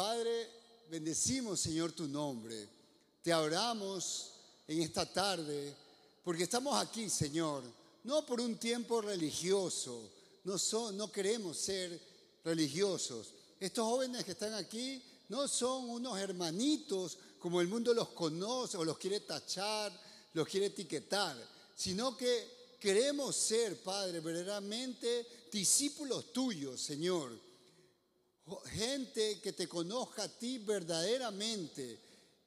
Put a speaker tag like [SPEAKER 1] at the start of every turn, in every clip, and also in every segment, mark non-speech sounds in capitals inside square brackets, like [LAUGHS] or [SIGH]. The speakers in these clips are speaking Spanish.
[SPEAKER 1] Padre, bendecimos, Señor, tu nombre. Te oramos en esta tarde porque estamos aquí, Señor, no por un tiempo religioso, no, no queremos ser religiosos. Estos jóvenes que están aquí no son unos hermanitos como el mundo los conoce o los quiere tachar, los quiere etiquetar, sino que queremos ser, Padre, verdaderamente discípulos tuyos, Señor. Gente que te conozca a ti verdaderamente,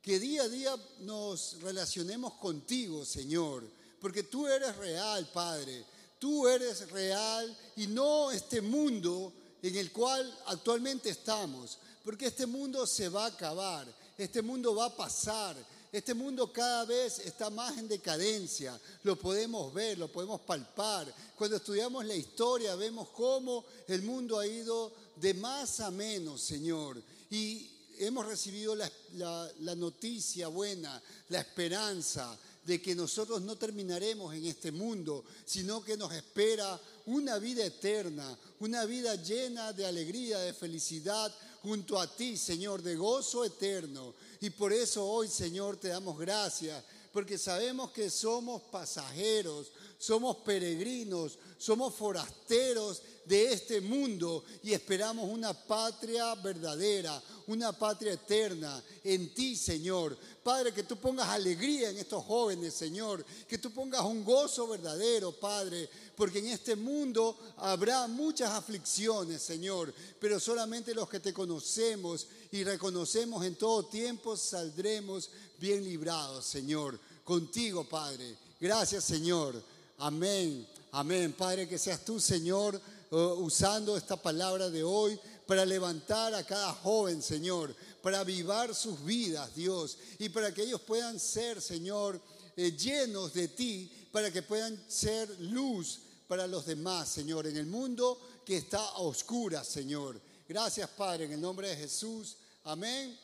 [SPEAKER 1] que día a día nos relacionemos contigo, Señor, porque tú eres real, Padre. Tú eres real y no este mundo en el cual actualmente estamos, porque este mundo se va a acabar, este mundo va a pasar, este mundo cada vez está más en decadencia, lo podemos ver, lo podemos palpar. Cuando estudiamos la historia vemos cómo el mundo ha ido de más a menos, Señor. Y hemos recibido la, noticia buena, la esperanza de que nosotros no terminaremos en este mundo, sino que nos espera una vida eterna, una vida llena de alegría, de felicidad junto a ti, Señor, de gozo eterno. Y por eso hoy, Señor, te damos gracias, porque sabemos que somos pasajeros, somos peregrinos, somos forasteros de este mundo y esperamos una patria verdadera, una patria eterna en ti, Señor. Padre, que tú pongas alegría en estos jóvenes, Señor, que tú pongas un gozo verdadero, Padre, porque en este mundo habrá muchas aflicciones, Señor, pero solamente los que te conocemos y reconocemos en todo tiempo saldremos bien librados, Señor, contigo, Padre. Gracias, Señor. Amén. Amén. Padre, que seas tú, Señor, uh, usando esta palabra de hoy para levantar a cada joven, Señor, para avivar sus vidas, Dios, y para que ellos puedan ser, Señor, eh, llenos de ti, para que puedan ser luz para los demás, Señor, en el mundo que está a oscuras, Señor. Gracias, Padre, en el nombre de Jesús. Amén.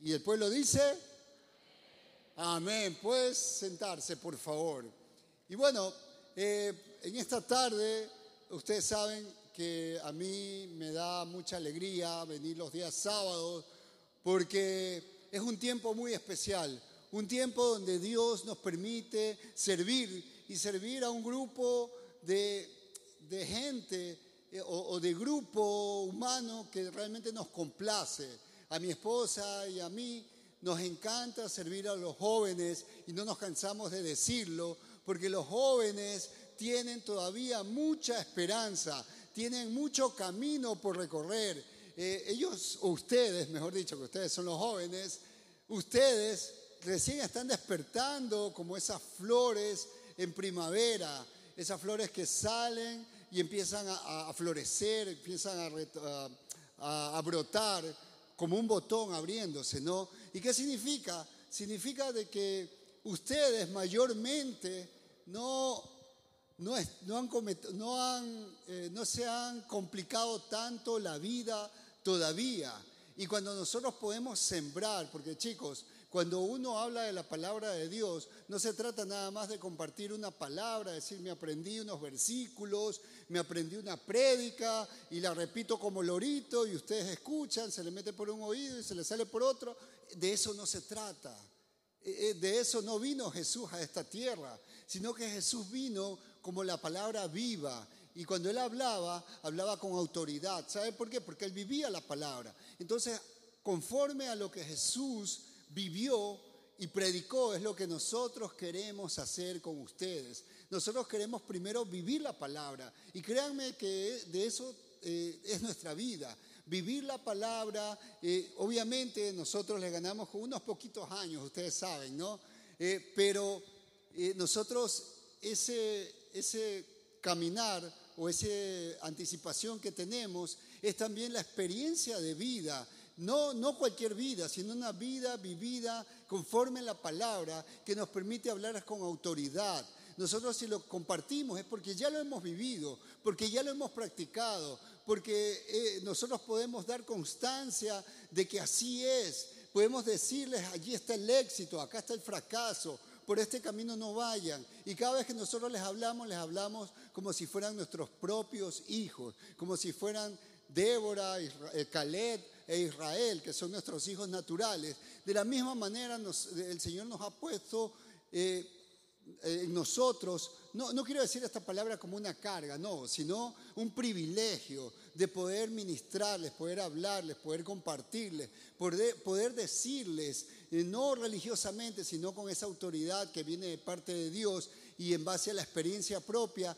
[SPEAKER 1] Y el pueblo dice, amén. Puedes sentarse, por favor. Y bueno, eh, en esta tarde, ustedes saben que a mí me da mucha alegría venir los días sábados porque es un tiempo muy especial, un tiempo donde Dios nos permite servir y servir a un grupo de, gente eh, o de grupo humano que realmente nos complace a mi esposa y a mí nos encanta servir a los jóvenes y no nos cansamos de decirlo, porque los jóvenes tienen todavía mucha esperanza, tienen mucho camino por recorrer. Eh, ellos, o ustedes, mejor dicho, que ustedes son los jóvenes, ustedes recién están despertando como esas flores en primavera, esas flores que salen y empiezan a, florecer, empiezan a, a brotar como un botón abriéndose, ¿no? ¿Y qué significa? Significa de que ustedes mayormente no, no, han, no, han eh, no se han complicado tanto la vida todavía. Y cuando nosotros podemos sembrar, porque chicos, cuando uno habla de la palabra de Dios, no se trata nada más de compartir una palabra, decir, me aprendí unos versículos, me aprendí una prédica y la repito como lorito y ustedes escuchan, se le mete por un oído y se le sale por otro. De eso no se trata. Eh, eh, de eso no vino Jesús a esta tierra, sino que Jesús vino como la palabra viva. Y cuando él hablaba, hablaba con autoridad. ¿Sabe por qué? Porque él vivía la palabra. Entonces, conforme a lo que Jesús vivió y predicó es lo que nosotros queremos hacer con ustedes. Nosotros queremos primero vivir la palabra y créanme que de eso eh, es nuestra vida. Vivir la palabra, eh, obviamente nosotros le ganamos con unos poquitos años, ustedes saben, ¿no? Eh, pero nosotros ese, ese caminar o esa anticipación que tenemos es también la experiencia de vida no, no cualquier vida, sino una vida vivida conforme a la palabra que nos permite hablar con autoridad. Nosotros si lo compartimos es porque ya lo hemos vivido, porque ya lo hemos practicado, porque eh, nosotros podemos dar constancia de que así es. Podemos decirles, allí está el éxito, acá está el fracaso, por este camino no vayan. Y cada vez que nosotros les hablamos, les hablamos como si fueran nuestros propios hijos, como si fueran Débora, Caleb, e Israel, que son nuestros hijos naturales. De la misma manera el Señor nos ha puesto eh, en nosotros, no, no quiero decir esta palabra como una carga, no, sino un privilegio de poder ministrarles, poder hablarles, poder compartirles, poder, poder decirles, eh, no religiosamente, sino con esa autoridad que viene de parte de Dios y en base a la experiencia propia,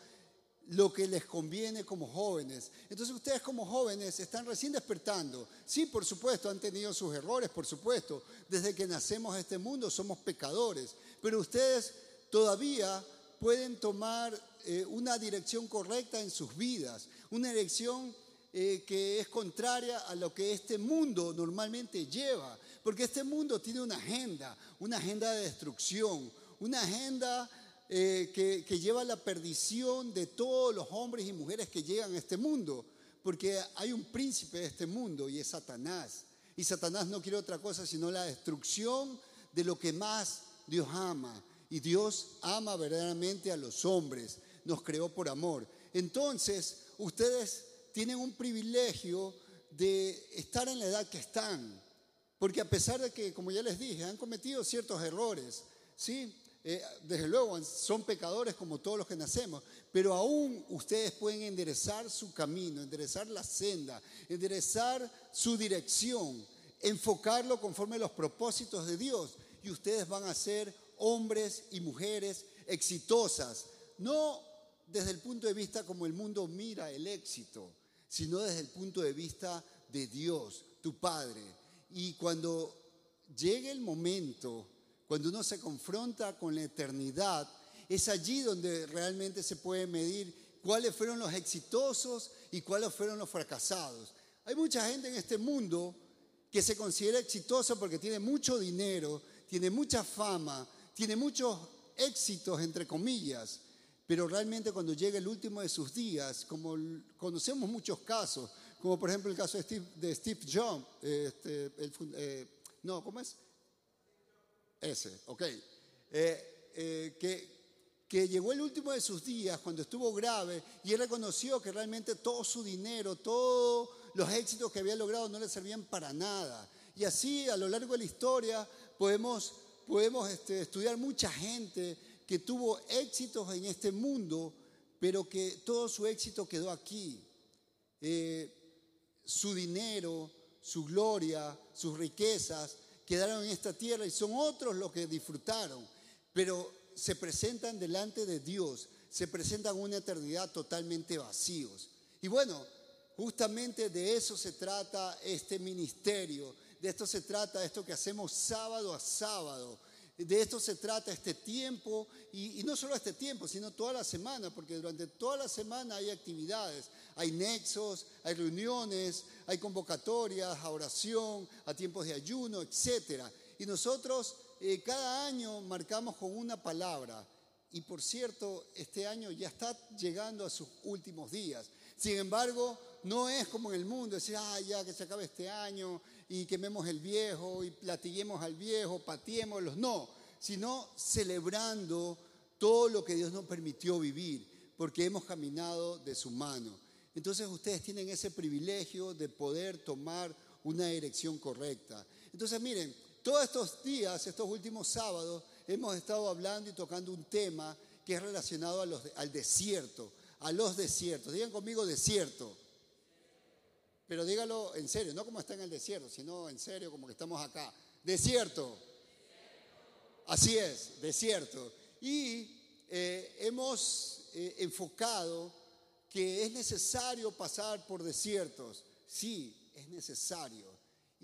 [SPEAKER 1] lo que les conviene como jóvenes. Entonces ustedes como jóvenes están recién despertando. Sí, por supuesto, han tenido sus errores, por supuesto. Desde que nacemos a este mundo somos pecadores, pero ustedes todavía pueden tomar eh, una dirección correcta en sus vidas, una dirección eh, que es contraria a lo que este mundo normalmente lleva, porque este mundo tiene una agenda, una agenda de destrucción, una agenda eh, que, que lleva a la perdición de todos los hombres y mujeres que llegan a este mundo, porque hay un príncipe de este mundo y es Satanás. Y Satanás no quiere otra cosa sino la destrucción de lo que más Dios ama. Y Dios ama verdaderamente a los hombres, nos creó por amor. Entonces, ustedes tienen un privilegio de estar en la edad que están, porque a pesar de que, como ya les dije, han cometido ciertos errores, ¿sí? Eh, desde luego son pecadores como todos los que nacemos, pero aún ustedes pueden enderezar su camino, enderezar la senda, enderezar su dirección, enfocarlo conforme a los propósitos de Dios y ustedes van a ser hombres y mujeres exitosas, no desde el punto de vista como el mundo mira el éxito, sino desde el punto de vista de Dios, tu Padre. Y cuando llegue el momento cuando uno se confronta con la eternidad, es allí donde realmente se puede medir cuáles fueron los exitosos y cuáles fueron los fracasados. Hay mucha gente en este mundo que se considera exitosa porque tiene mucho dinero, tiene mucha fama, tiene muchos éxitos, entre comillas, pero realmente cuando llega el último de sus días, como conocemos muchos casos, como por ejemplo el caso de Steve, de Steve Jobs, este, eh, no, ¿cómo es? Ese, ok. Eh, eh, que, que llegó el último de sus días cuando estuvo grave y él reconoció que realmente todo su dinero, todos los éxitos que había logrado no le servían para nada. Y así a lo largo de la historia podemos, podemos este, estudiar mucha gente que tuvo éxitos en este mundo, pero que todo su éxito quedó aquí. Eh, su dinero, su gloria, sus riquezas quedaron en esta tierra y son otros los que disfrutaron, pero se presentan delante de Dios, se presentan una eternidad totalmente vacíos. Y bueno, justamente de eso se trata este ministerio, de esto se trata esto que hacemos sábado a sábado, de esto se trata este tiempo, y, no solo este tiempo, sino toda la semana, porque durante toda la semana hay actividades, hay nexos, hay reuniones, hay convocatorias a oración, a tiempos de ayuno, etc. Y nosotros eh, cada año marcamos con una palabra. Y por cierto, este año ya está llegando a sus últimos días. Sin embargo, no es como en el mundo, decir, ah, ya que se acabe este año y quememos el viejo y platiguemos al viejo, patiémoslos. No, sino celebrando todo lo que Dios nos permitió vivir, porque hemos caminado de su mano. Entonces ustedes tienen ese privilegio de poder tomar una dirección correcta. Entonces miren, todos estos días, estos últimos sábados, hemos estado hablando y tocando un tema que es relacionado al desierto, a los desiertos. Digan conmigo desierto. Pero dígalo en serio, no como está en el desierto, sino en serio como que estamos acá. Desierto. Así es, desierto. Y eh, hemos eh, enfocado que es necesario pasar por desiertos. Sí, es necesario.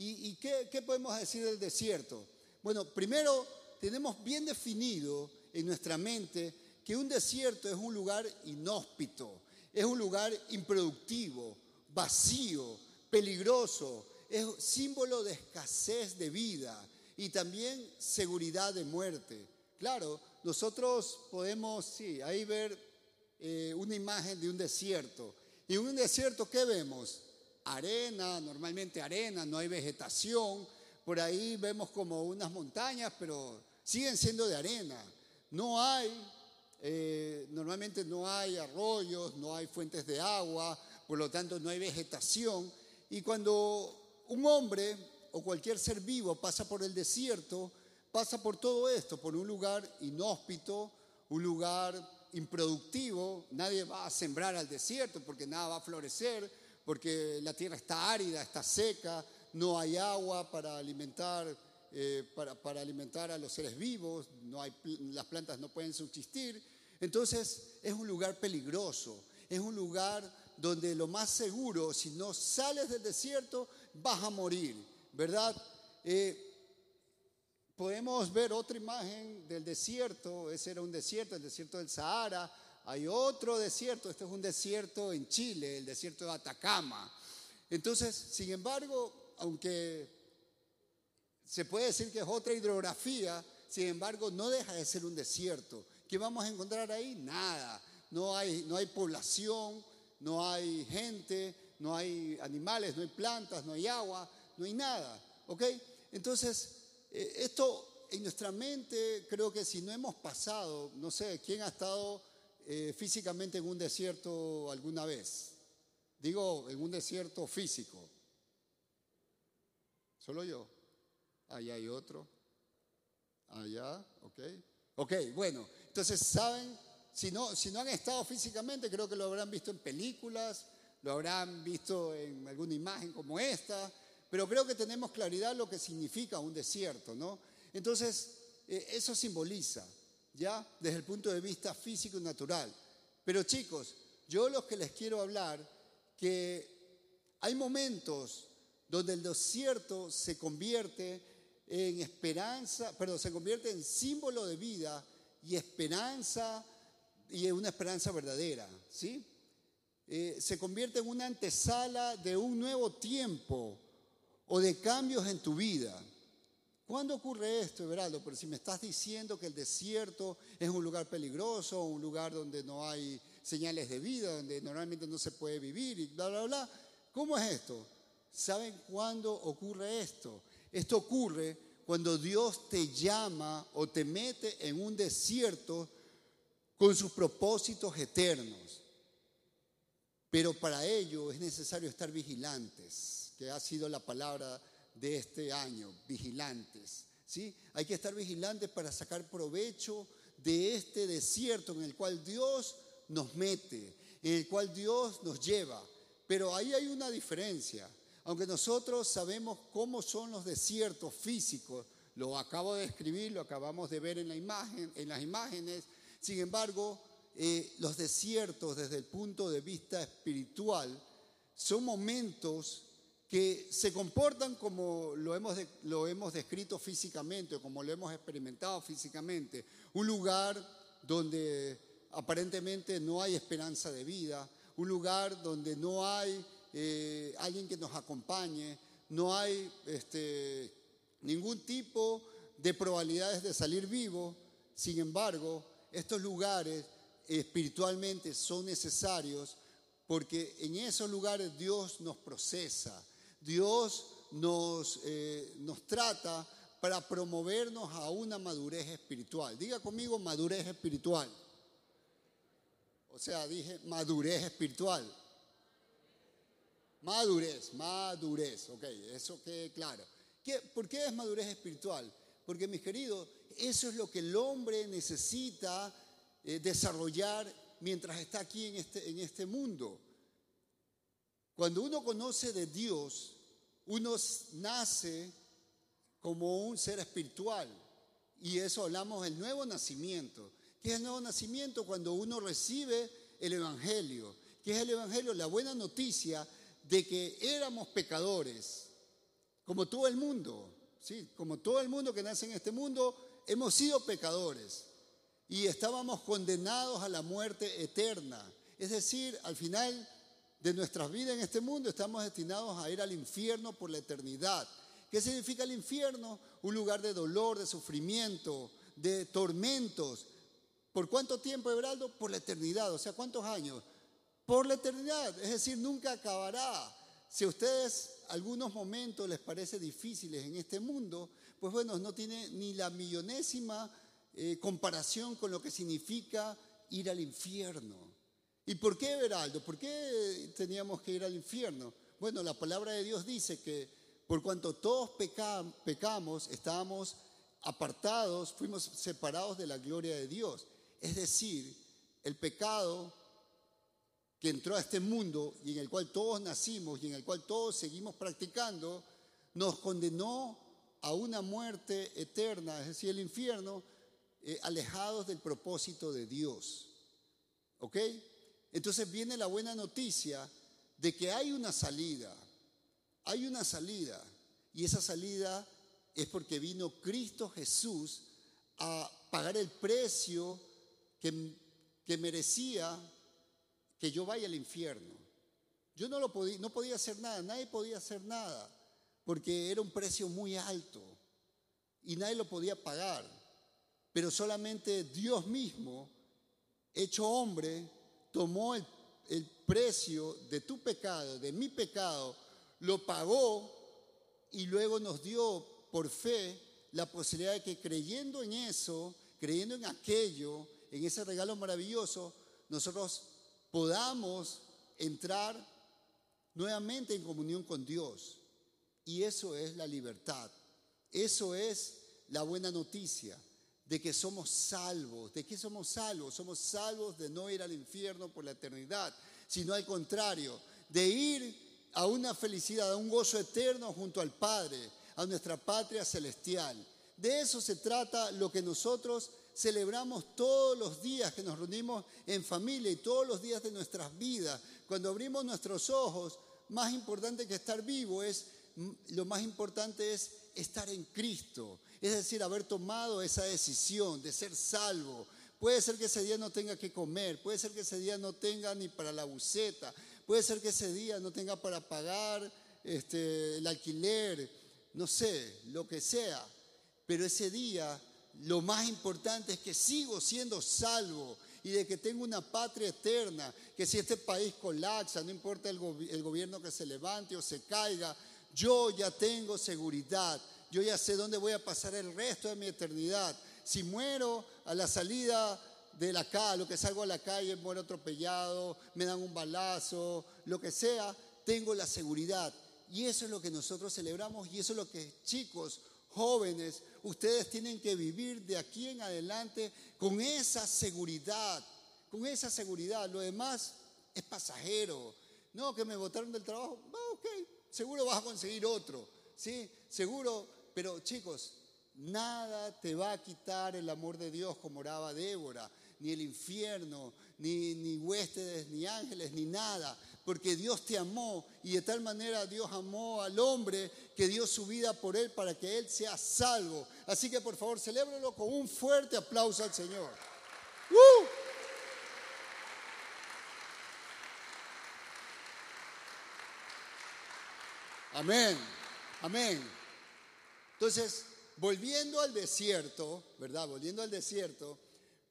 [SPEAKER 1] ¿Y, qué, qué podemos decir del desierto? Bueno, primero tenemos bien definido en nuestra mente que un desierto es un lugar inhóspito, es un lugar improductivo, vacío, peligroso, es símbolo de escasez de vida y también seguridad de muerte. Claro, nosotros podemos, sí, ahí ver eh, una imagen de un desierto. Y en un desierto, ¿qué vemos? Arena, normalmente arena, no hay vegetación. Por ahí vemos como unas montañas, pero siguen siendo de arena. No hay, eh, normalmente no hay arroyos, no hay fuentes de agua, por lo tanto no hay vegetación. Y cuando un hombre o cualquier ser vivo pasa por el desierto, pasa por todo esto, por un lugar inhóspito, un lugar improductivo, nadie va a sembrar al desierto porque nada va a florecer, porque la tierra está árida, está seca, no hay agua para alimentar, eh, para, alimentar a los seres vivos, las plantas no pueden subsistir. Entonces es un lugar peligroso, es un lugar donde lo más seguro, si no sales del desierto, vas a morir, ¿verdad? Eh, podemos ver otra imagen del desierto, ese era un desierto, el desierto del Sahara, hay otro desierto, este es un desierto en Chile, el desierto de Atacama. Entonces, sin embargo, aunque se puede decir que es otra hidrografía, sin embargo, no deja de ser un desierto. ¿Qué vamos a encontrar ahí? Nada. No hay, no hay población, no hay gente, no hay animales, no hay plantas, no hay agua, no hay nada. ¿Ok? Entonces, eh, esto en nuestra mente, creo que si no hemos pasado, no sé, ¿quién ha estado eh, físicamente en un desierto alguna vez? Digo, en un desierto físico. Solo yo. Allá hay otro. Allá, ok. Ok, bueno, entonces saben, si no, si no han estado físicamente, creo que lo habrán visto en películas, lo habrán visto en alguna imagen como esta, pero creo que tenemos claridad lo que significa un desierto, ¿no? Entonces, eh, eso simboliza, ¿ya? Desde el punto de vista físico y natural. Pero chicos, yo lo que les quiero hablar, que hay momentos donde el desierto se convierte en esperanza, perdón, se convierte en símbolo de vida y esperanza, y en una esperanza verdadera, ¿sí? Eh, se convierte en una antesala de un nuevo tiempo o de cambios en tu vida. ¿Cuándo ocurre esto, Everaldo? Pero si me estás diciendo que el desierto es un lugar peligroso, un lugar donde no hay señales de vida, donde normalmente no se puede vivir y bla, bla, bla. ¿Cómo es esto? ¿Saben cuándo ocurre esto? Esto ocurre cuando Dios te llama o te mete en un desierto con sus propósitos eternos. Pero para ello es necesario estar vigilantes que ha sido la palabra de este año, vigilantes. ¿sí? Hay que estar vigilantes para sacar provecho de este desierto en el cual Dios nos mete, en el cual Dios nos lleva. Pero ahí hay una diferencia. Aunque nosotros sabemos cómo son los desiertos físicos, lo acabo de escribir, lo acabamos de ver en, la imagen, en las imágenes, sin embargo, eh, los desiertos desde el punto de vista espiritual son momentos que se comportan como lo hemos, lo hemos descrito físicamente, como lo hemos experimentado físicamente. Un lugar donde aparentemente no hay esperanza de vida, un lugar donde no hay eh, alguien que nos acompañe, no hay este, ningún tipo de probabilidades de salir vivo. Sin embargo, estos lugares espiritualmente son necesarios porque en esos lugares Dios nos procesa, Dios nos, eh, nos trata para promovernos a una madurez espiritual. Diga conmigo madurez espiritual. O sea, dije madurez espiritual. Madurez, madurez, ok, eso quede claro. ¿Qué, ¿Por qué es madurez espiritual? Porque mis queridos, eso es lo que el hombre necesita eh, desarrollar mientras está aquí en este, en este mundo. Cuando uno conoce de Dios, uno nace como un ser espiritual. Y eso hablamos del nuevo nacimiento. ¿Qué es el nuevo nacimiento? Cuando uno recibe el Evangelio. ¿Qué es el Evangelio? La buena noticia de que éramos pecadores, como todo el mundo. ¿sí? Como todo el mundo que nace en este mundo, hemos sido pecadores. Y estábamos condenados a la muerte eterna. Es decir, al final de nuestras vidas en este mundo estamos destinados a ir al infierno por la eternidad. ¿Qué significa el infierno? Un lugar de dolor, de sufrimiento, de tormentos. ¿Por cuánto tiempo, Ebraldo? Por la eternidad. O sea, ¿cuántos años? Por la eternidad. Es decir, nunca acabará. Si a ustedes algunos momentos les parece difíciles en este mundo, pues bueno, no tiene ni la millonésima eh, comparación con lo que significa ir al infierno. ¿Y por qué, Veraldo? ¿Por qué teníamos que ir al infierno? Bueno, la palabra de Dios dice que por cuanto todos pecamos, estábamos apartados, fuimos separados de la gloria de Dios. Es decir, el pecado que entró a este mundo y en el cual todos nacimos y en el cual todos seguimos practicando, nos condenó a una muerte eterna, es decir, el infierno, eh, alejados del propósito de Dios. ¿Ok? Entonces viene la buena noticia de que hay una salida, hay una salida, y esa salida es porque vino Cristo Jesús a pagar el precio que, que merecía que yo vaya al infierno. Yo no, lo podía, no podía hacer nada, nadie podía hacer nada, porque era un precio muy alto y nadie lo podía pagar. Pero solamente Dios mismo, hecho hombre, tomó el, precio de tu pecado, de mi pecado, lo pagó y luego nos dio por fe la posibilidad de que creyendo en eso, creyendo en aquello, en ese regalo maravilloso, nosotros podamos entrar nuevamente en comunión con Dios. Y eso es la libertad. Eso es la buena noticia de que somos salvos. ¿De qué somos salvos? Somos salvos de no ir al infierno por la eternidad, sino al contrario, de ir a una felicidad, a un gozo eterno junto al Padre, a nuestra patria celestial. De eso se trata lo que nosotros celebramos todos los días que nos reunimos en familia y todos los días de nuestras vidas. Cuando abrimos nuestros ojos, más importante que estar vivo es, lo más importante es estar en Cristo. Es decir, haber tomado esa decisión de ser salvo. Puede ser que ese día no tenga que comer, puede ser que ese día no tenga ni para la buceta, puede ser que ese día no tenga para pagar este, el alquiler, no sé, lo que sea. Pero ese día lo más importante es que sigo siendo salvo y de que tengo una patria eterna, que si este país colapsa, no importa el, el, gobierno que se levante o se caiga, yo ya tengo seguridad, yo ya sé dónde voy a pasar el resto de mi eternidad. Si muero a la salida de la calle, lo que salgo a la calle, muero atropellado, me dan un balazo, lo que sea, tengo la seguridad. Y eso es lo que nosotros celebramos y eso es lo que chicos, jóvenes, ustedes tienen que vivir de aquí en adelante con esa seguridad, con esa seguridad. Lo demás es pasajero. No, que me botaron del trabajo, ah, ok, seguro vas a conseguir otro, ¿sí? Seguro, pero chicos, nada te va a quitar el amor de Dios como oraba Débora, ni el infierno, ni, ni huéspedes, ni ángeles, ni nada porque Dios te amó y de tal manera Dios amó al hombre que dio su vida por él para que él sea salvo. Así que por favor, celébralo con un fuerte aplauso al Señor. ¡Uh! Amén, amén. Entonces, volviendo al desierto, ¿verdad? Volviendo al desierto,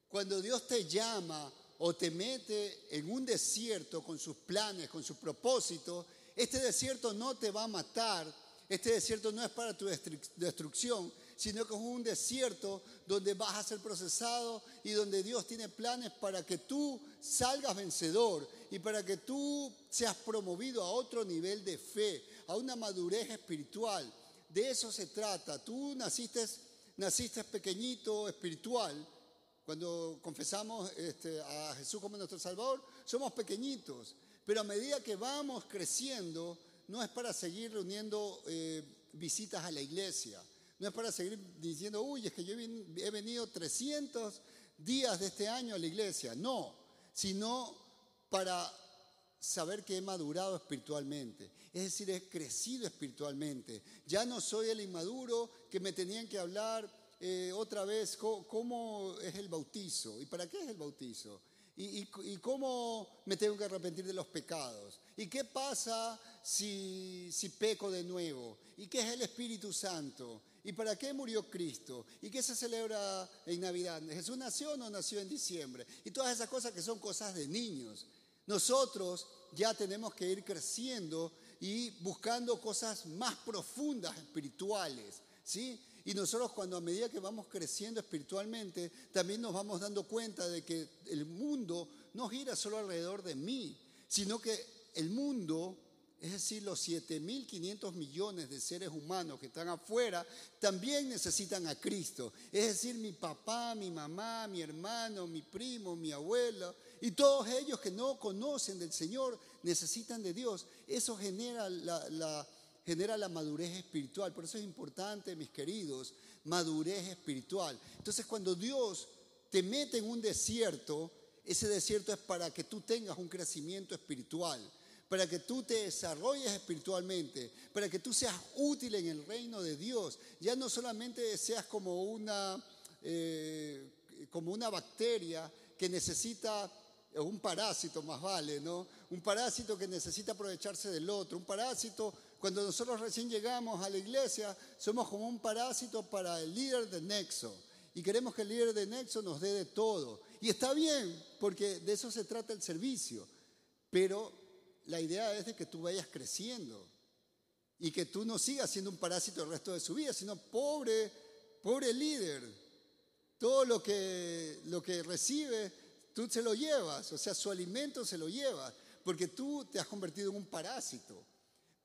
[SPEAKER 1] cuando Dios te llama o te mete en un desierto con sus planes, con sus propósitos, este desierto no te va a matar, este desierto no es para tu destrucción, sino que es un desierto donde vas a ser procesado y donde Dios tiene planes para que tú salgas vencedor y para que tú seas promovido a otro nivel de fe, a una madurez espiritual. De eso se trata. Tú naciste, pequeñito espiritual, cuando confesamos este, a Jesús como nuestro Salvador, somos pequeñitos, pero a medida que vamos creciendo, no es para seguir reuniendo eh, visitas a la iglesia, no es para seguir diciendo, uy, es que yo he venido 300 días de este año a la iglesia, no, sino para saber que he madurado espiritualmente, es decir, he crecido espiritualmente. Ya no soy el inmaduro que me tenían que hablar eh, otra vez cómo, es el bautizo y para qué es el bautizo. Y, cómo me tengo que arrepentir de los pecados. ¿Y qué pasa si, si peco de nuevo? ¿Y qué es el Espíritu Santo? ¿Y para qué murió Cristo? ¿Y qué se celebra en Navidad? ¿Jesús nació o no nació en diciembre? Y todas esas cosas que son cosas de niños. Nosotros ya tenemos que ir creciendo y buscando cosas más profundas espirituales, ¿sí? Y nosotros cuando a medida que vamos creciendo espiritualmente, también nos vamos dando cuenta de que el mundo no gira solo alrededor de mí, sino que el mundo es decir, los 7.500 millones de seres humanos que están afuera, también necesitan a Cristo. Es decir, mi papá, mi mamá, mi hermano, mi primo, mi abuelo y todos ellos que no conocen del Señor necesitan de Dios. Eso genera la, genera la madurez espiritual. Por eso es importante, mis queridos, madurez espiritual. Entonces, cuando Dios te mete en un desierto, ese desierto es para que tú tengas un crecimiento espiritual para que tú te desarrolles espiritualmente, para que tú seas útil en el reino de Dios. Ya no solamente seas como una, eh, como una bacteria que necesita, un parásito más vale, ¿no? Un parásito que necesita aprovecharse del otro, un parásito, cuando nosotros recién llegamos a la iglesia, somos como un parásito para el líder de Nexo. Y queremos que el líder de Nexo nos dé de todo. Y está bien, porque de eso se trata el servicio. Pero la idea es de que tú vayas creciendo y que tú no sigas siendo un parásito el resto de su vida, sino pobre, pobre líder. Todo lo que, lo que recibe, tú se lo llevas, o sea, su alimento se lo llevas, porque tú te has convertido en un parásito.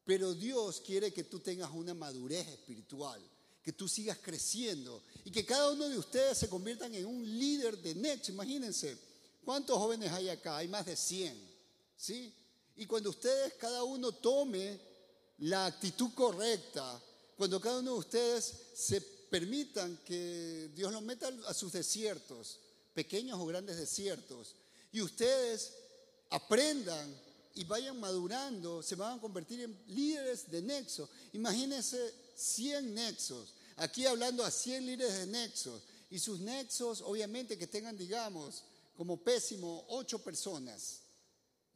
[SPEAKER 1] Pero Dios quiere que tú tengas una madurez espiritual, que tú sigas creciendo y que cada uno de ustedes se conviertan en un líder de Nexo. Imagínense, ¿cuántos jóvenes hay acá? Hay más de 100, ¿sí? Y cuando ustedes, cada uno tome la actitud correcta, cuando cada uno de ustedes se permitan que Dios los meta a sus desiertos, pequeños o grandes desiertos, y ustedes aprendan y vayan madurando, se van a convertir en líderes de nexo. Imagínense 100 nexos, aquí hablando a 100 líderes de nexos, y sus nexos obviamente que tengan, digamos, como pésimo, 8 personas.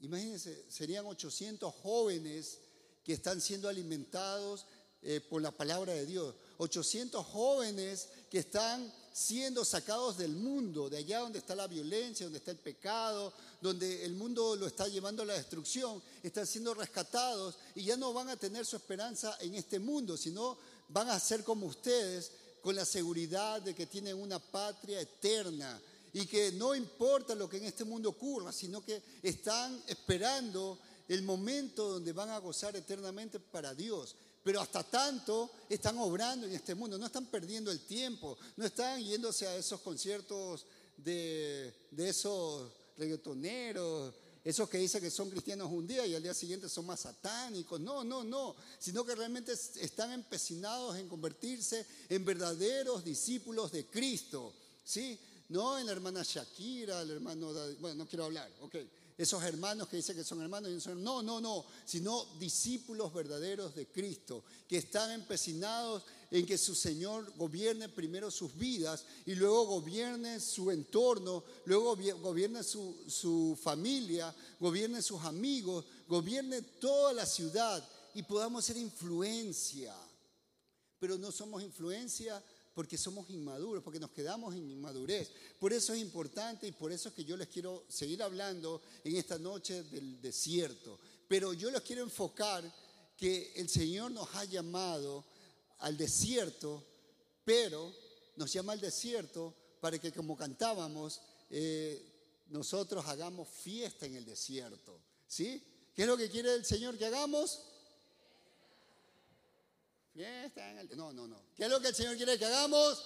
[SPEAKER 1] Imagínense, serían 800 jóvenes que están siendo alimentados eh, por la palabra de Dios. 800 jóvenes que están siendo sacados del mundo, de allá donde está la violencia, donde está el pecado, donde el mundo lo está llevando a la destrucción, están siendo rescatados y ya no van a tener su esperanza en este mundo, sino van a ser como ustedes con la seguridad de que tienen una patria eterna y que no importa lo que en este mundo ocurra, sino que están esperando el momento donde van a gozar eternamente para Dios. Pero hasta tanto están obrando en este mundo, no están perdiendo el tiempo, no están yéndose a esos conciertos de, esos reggaetoneros, esos que dicen que son cristianos un día y al día siguiente son más satánicos. No, no, no. Sino que realmente están empecinados en convertirse en verdaderos discípulos de Cristo. ¿sí? no en la hermana Shakira, el hermano, bueno, no quiero hablar, ok, esos hermanos que dicen que son hermanos, y son, no, no, no, sino discípulos verdaderos de Cristo, que están empecinados en que su Señor gobierne primero sus vidas y luego gobierne su entorno, luego gobierne su, su familia, gobierne sus amigos, gobierne toda la ciudad y podamos ser influencia. Pero no somos influencia porque somos inmaduros, porque nos quedamos en inmadurez. Por eso es importante y por eso es que yo les quiero seguir hablando en esta noche del desierto. Pero yo les quiero enfocar que el Señor nos ha llamado al desierto, pero nos llama al desierto para que como cantábamos, eh, nosotros hagamos fiesta en el desierto. ¿Sí? ¿Qué es lo que quiere el Señor que hagamos? Fiesta en el No, no, no. ¿Qué es lo que el Señor quiere que hagamos?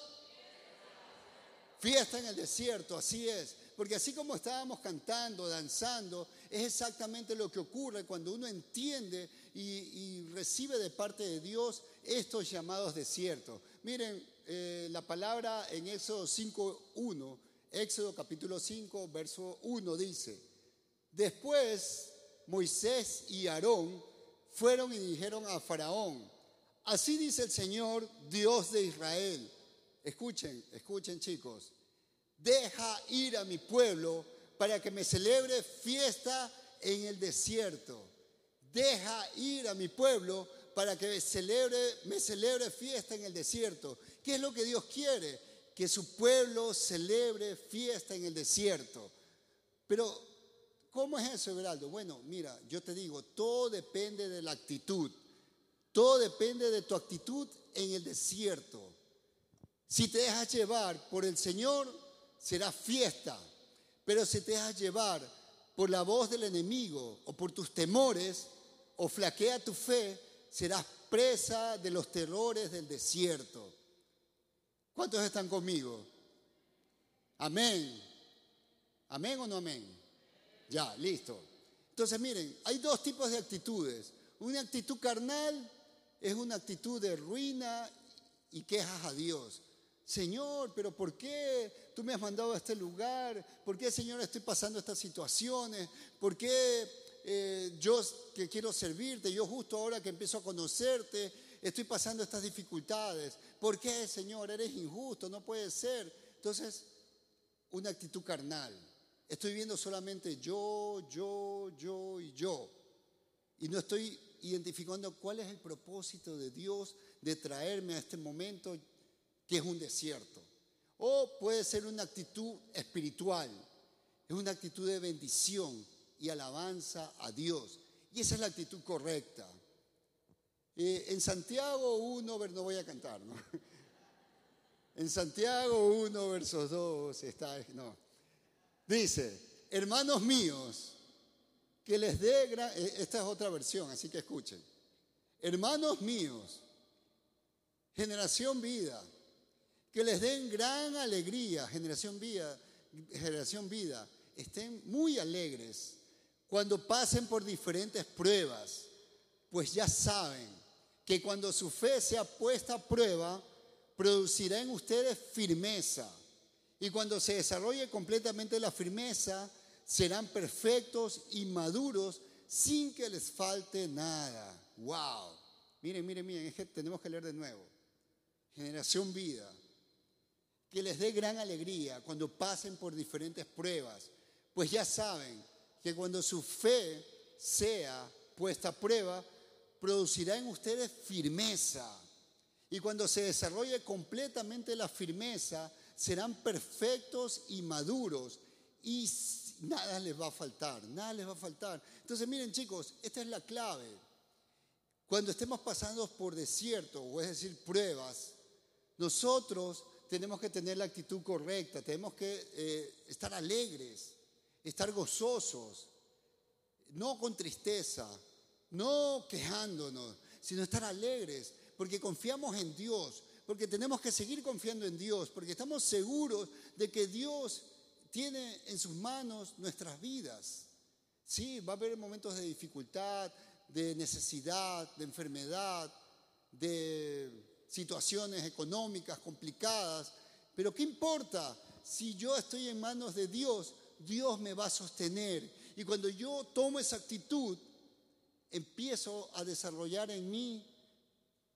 [SPEAKER 1] Fiesta en el desierto, así es. Porque así como estábamos cantando, danzando, es exactamente lo que ocurre cuando uno entiende y, recibe de parte de Dios estos llamados desiertos. Miren, eh, la palabra en Éxodo 5.1, Éxodo capítulo 5, verso 1 dice, después Moisés y Aarón fueron y dijeron a Faraón, Así dice el Señor, Dios de Israel. Escuchen, escuchen chicos. Deja ir a mi pueblo para que me celebre fiesta en el desierto. Deja ir a mi pueblo para que me celebre, me celebre fiesta en el desierto. ¿Qué es lo que Dios quiere? Que su pueblo celebre fiesta en el desierto. Pero, ¿cómo es eso, Everaldo? Bueno, mira, yo te digo, todo depende de la actitud. Todo depende de tu actitud en el desierto. Si te dejas llevar por el Señor, será fiesta. Pero si te dejas llevar por la voz del enemigo o por tus temores, o flaquea tu fe, serás presa de los terrores del desierto. ¿Cuántos están conmigo? Amén. ¿Amén o no amén? Ya, listo. Entonces miren, hay dos tipos de actitudes. Una actitud carnal es una actitud de ruina y quejas a Dios. Señor, pero ¿por qué tú me has mandado a este lugar? ¿Por qué, Señor, estoy pasando estas situaciones? ¿Por qué eh, yo que quiero servirte, yo justo ahora que empiezo a conocerte, estoy pasando estas dificultades? ¿Por qué, Señor? Eres injusto, no puede ser. Entonces, una actitud carnal. Estoy viendo solamente yo, yo, yo y yo. Y no estoy identificando cuál es el propósito de Dios de traerme a este momento que es un desierto. O puede ser una actitud espiritual, es una actitud de bendición y alabanza a Dios. Y esa es la actitud correcta. Eh, en Santiago 1, no voy a cantar, ¿no? [LAUGHS] En Santiago 1, versos 2 está, no. Dice, hermanos míos, que les dé eh, esta es otra versión, así que escuchen. Hermanos míos, generación vida, que les den gran alegría, generación vida, generación vida, estén muy alegres cuando pasen por diferentes pruebas, pues ya saben que cuando su fe sea puesta a prueba, producirá en ustedes firmeza. Y cuando se desarrolle completamente la firmeza, serán perfectos y maduros sin que les falte nada. ¡Wow! Miren, miren, miren, es que tenemos que leer de nuevo. Generación vida. Que les dé gran alegría cuando pasen por diferentes pruebas, pues ya saben que cuando su fe sea puesta a prueba, producirá en ustedes firmeza. Y cuando se desarrolle completamente la firmeza, serán perfectos y maduros y nada les va a faltar, nada les va a faltar. Entonces miren chicos, esta es la clave. Cuando estemos pasando por desierto, o es decir, pruebas, nosotros tenemos que tener la actitud correcta, tenemos que eh, estar alegres, estar gozosos, no con tristeza, no quejándonos, sino estar alegres, porque confiamos en Dios, porque tenemos que seguir confiando en Dios, porque estamos seguros de que Dios tiene en sus manos nuestras vidas. Sí, va a haber momentos de dificultad, de necesidad, de enfermedad, de situaciones económicas complicadas, pero ¿qué importa? Si yo estoy en manos de Dios, Dios me va a sostener. Y cuando yo tomo esa actitud, empiezo a desarrollar en mí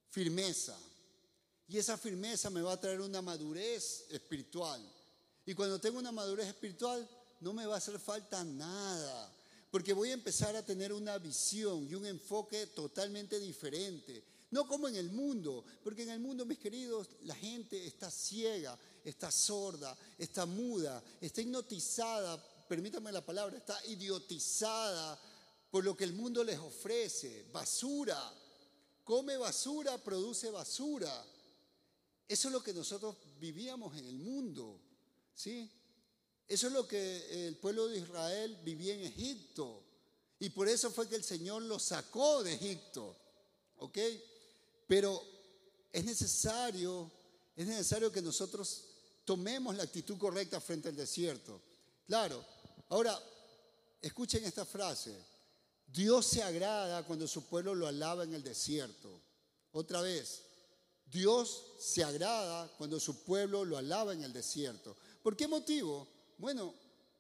[SPEAKER 1] firmeza. Y esa firmeza me va a traer una madurez espiritual. Y cuando tengo una madurez espiritual, no me va a hacer falta nada. Porque voy a empezar a tener una visión y un enfoque totalmente diferente. No como en el mundo, porque en el mundo, mis queridos, la gente está ciega, está sorda, está muda, está hipnotizada, permítame la palabra, está idiotizada por lo que el mundo les ofrece, basura. Come basura, produce basura. Eso es lo que nosotros vivíamos en el mundo, ¿sí? Eso es lo que el pueblo de Israel vivía en Egipto. Y por eso fue que el Señor lo sacó de Egipto, ¿ok? Pero es necesario, es necesario que nosotros tomemos la actitud correcta frente al desierto. Claro, ahora, escuchen esta frase. Dios se agrada cuando su pueblo lo alaba en el desierto. Otra vez, Dios se agrada cuando su pueblo lo alaba en el desierto. ¿Por qué motivo? Bueno,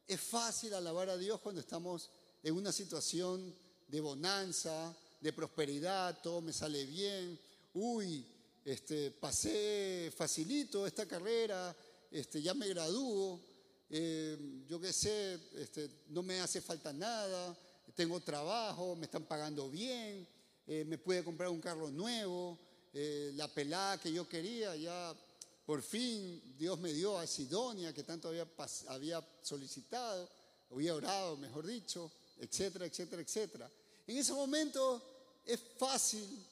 [SPEAKER 1] es fácil alabar a Dios cuando estamos en una situación de bonanza, de prosperidad, todo me sale bien. Uy, este, pasé facilito esta carrera, este, ya me gradúo, eh, yo qué sé, este, no me hace falta nada, tengo trabajo, me están pagando bien, eh, me puede comprar un carro nuevo, eh, la pelada que yo quería, ya por fin Dios me dio a Sidonia, que tanto había, había solicitado, había orado, mejor dicho, etcétera, etcétera, etcétera. En ese momento es fácil,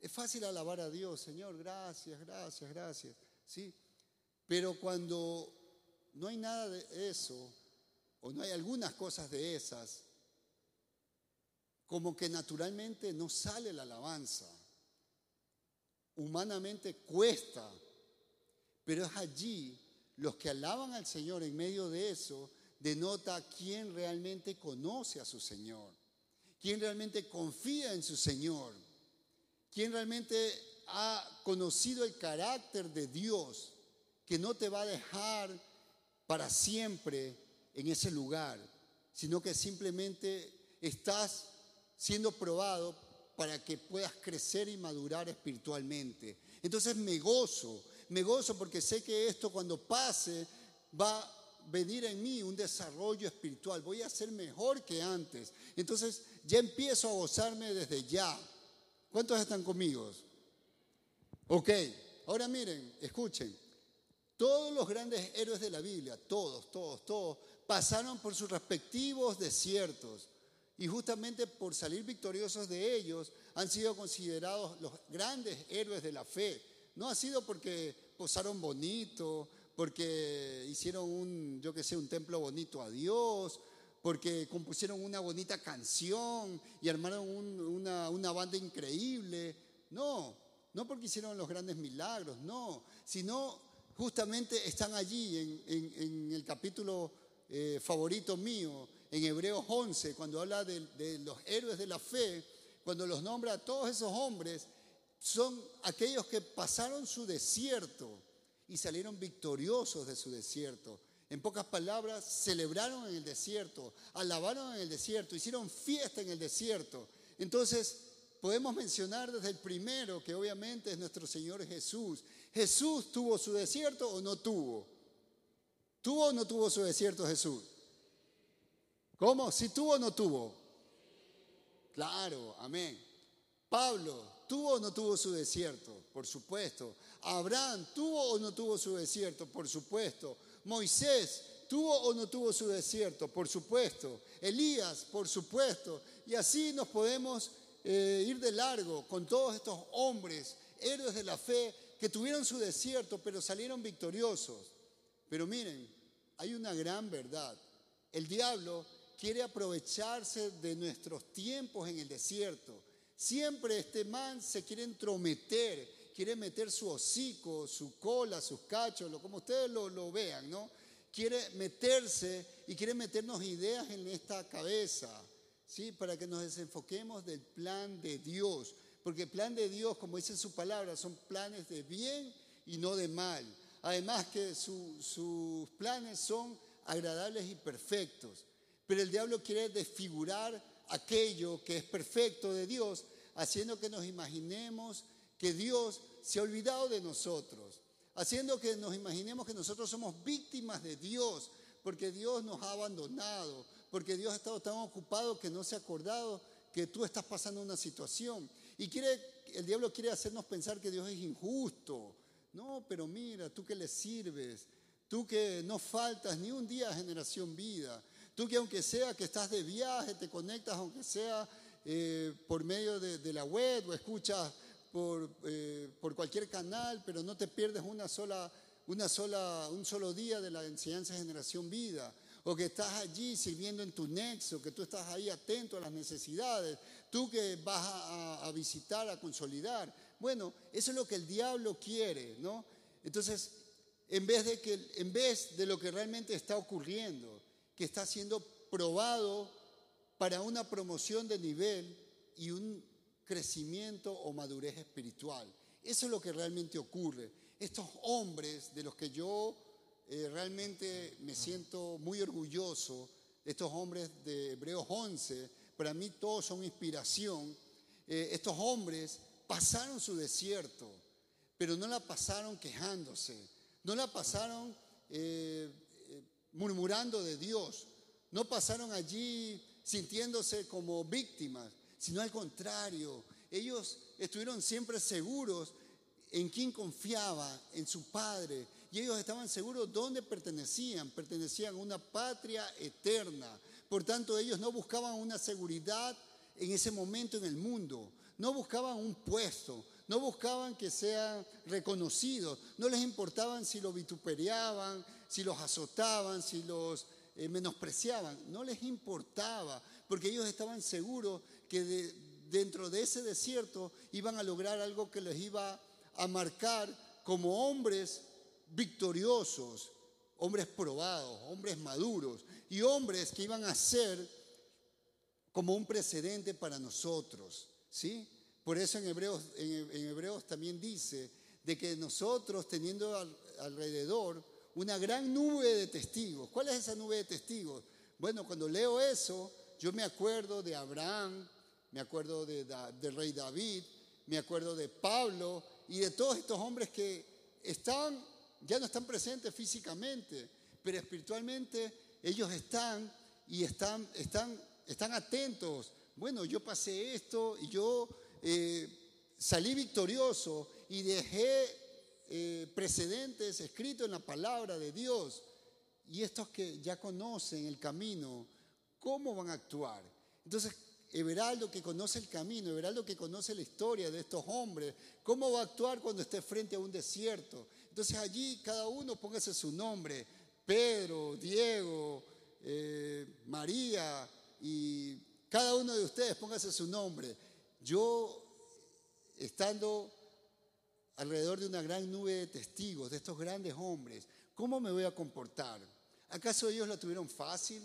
[SPEAKER 1] es fácil alabar a Dios, Señor, gracias, gracias, gracias, ¿sí? Pero cuando no hay nada de eso, o no hay algunas cosas de esas, como que naturalmente no sale la alabanza. Humanamente cuesta, pero es allí los que alaban al Señor en medio de eso, denota quién realmente conoce a su Señor, quién realmente confía en su Señor, quién realmente ha conocido el carácter de Dios, que no te va a dejar para siempre en ese lugar, sino que simplemente estás siendo probado para que puedas crecer y madurar espiritualmente. Entonces me gozo, me gozo porque sé que esto cuando pase va a venir en mí un desarrollo espiritual, voy a ser mejor que antes. Entonces ya empiezo a gozarme desde ya. ¿Cuántos están conmigo? Ok, ahora miren, escuchen. Todos los grandes héroes de la Biblia, todos, todos, todos, pasaron por sus respectivos desiertos y justamente por salir victoriosos de ellos han sido considerados los grandes héroes de la fe. No ha sido porque posaron bonito, porque hicieron un, yo que sé, un templo bonito a Dios, porque compusieron una bonita canción y armaron una, una banda increíble. No, no porque hicieron los grandes milagros, no, sino justamente están allí en, el capítulo eh, favorito mío, en Hebreos 11, cuando habla de los héroes de la fe, cuando los nombra a todos esos hombres, son aquellos que pasaron su desierto y salieron victoriosos de su desierto. En pocas palabras, celebraron en el desierto, alabaron en el desierto, hicieron fiesta en el desierto. Entonces, podemos mencionar desde el primero, que obviamente es nuestro Señor Jesús. ¿Jesús tuvo su desierto o no tuvo? ¿Tuvo o no tuvo su desierto Jesús? ¿Cómo? ¿Si tuvo o no tuvo? Claro, amén. Pablo, ¿tuvo o no tuvo su desierto? Por supuesto. Abraham, ¿tuvo o no tuvo su desierto? Por supuesto. Moisés, ¿tuvo o no tuvo su desierto? Por supuesto. Elías, por supuesto. Y así nos podemos eh, ir de largo con todos estos hombres, héroes de la fe, que tuvieron su desierto, pero salieron victoriosos. Pero miren, hay una gran verdad. El diablo quiere aprovecharse de nuestros tiempos en el desierto. Siempre este man se quiere entrometer, quiere meter su hocico, su cola, sus cachos, como ustedes lo, lo vean, ¿no? Quiere meterse y quiere meternos ideas en esta cabeza, ¿sí? Para que nos desenfoquemos del plan de Dios. Porque el plan de Dios, como dice su palabra, son planes de bien y no de mal. Además que sus planes son agradables y perfectos. Pero el diablo quiere desfigurar aquello que es perfecto de Dios, haciendo que nos imaginemos que Dios se ha olvidado de nosotros, haciendo que nos imaginemos que nosotros somos víctimas de Dios, porque Dios nos ha abandonado, porque Dios ha estado tan ocupado que no se ha acordado que tú estás pasando una situación. Y quiere, el diablo quiere hacernos pensar que Dios es injusto. No, pero mira, tú que le sirves, tú que no faltas ni un día a generación vida, Tú que aunque sea que estás de viaje, te conectas aunque sea eh, por medio de, la web o escuchas por, eh, por cualquier canal, pero no te pierdes una sola, una sola, un solo día de la enseñanza de generación vida. O que estás allí sirviendo en tu nexo, que tú estás ahí atento a las necesidades, tú que vas a, a visitar, a consolidar. Bueno, eso es lo que el diablo quiere, ¿no? Entonces, en vez de, que, en vez de lo que realmente está ocurriendo, que está siendo probado para una promoción de nivel y un crecimiento o madurez espiritual. Eso es lo que realmente ocurre. Estos hombres de los que yo eh, realmente me siento muy orgulloso, estos hombres de Hebreos 11, para mí todos son inspiración. Eh, estos hombres pasaron su desierto, pero no la pasaron quejándose, no la pasaron eh, murmurando de Dios. No pasaron allí sintiéndose como víctimas, sino al contrario, ellos estuvieron siempre seguros en quién confiaba, en su Padre, y ellos estaban seguros dónde pertenecían, pertenecían a una patria eterna. Por tanto, ellos no buscaban una seguridad en ese momento en el mundo, no buscaban un puesto, no buscaban que sean reconocidos, no les importaban si lo vituperiaban, si los azotaban, si los eh, menospreciaban, no les importaba, porque ellos estaban seguros que dentro de ese desierto iban a lograr algo que les iba a marcar como hombres victoriosos, hombres probados, hombres maduros y hombres que iban a ser como un precedente para nosotros, ¿sí? Por eso en Hebreos, en, Hebreos también dice de que nosotros teniendo alrededor una gran nube de testigos. ¿Cuál es esa nube de testigos? Bueno, cuando leo eso, yo me acuerdo de Abraham, me acuerdo de, del rey David, me acuerdo de Pablo y de todos estos hombres que están, ya no están presentes físicamente, pero espiritualmente ellos están y están, están, están atentos. Bueno, yo pasé esto y yo eh, salí victorioso y dejé eh, precedentes escritos en la palabra de Dios. Y estos que ya conocen el camino, ¿cómo van a actuar? Entonces, Everaldo que conoce el camino, Everaldo que conoce la historia de estos hombres, ¿cómo va a actuar cuando esté frente a un desierto? Entonces allí cada uno póngase su nombre, Pedro, Diego, eh, María y cada uno de ustedes póngase su nombre. Yo, estando alrededor de una gran nube de testigos, de estos grandes hombres, ¿cómo me voy a comportar? ¿Acaso ellos la tuvieron fácil?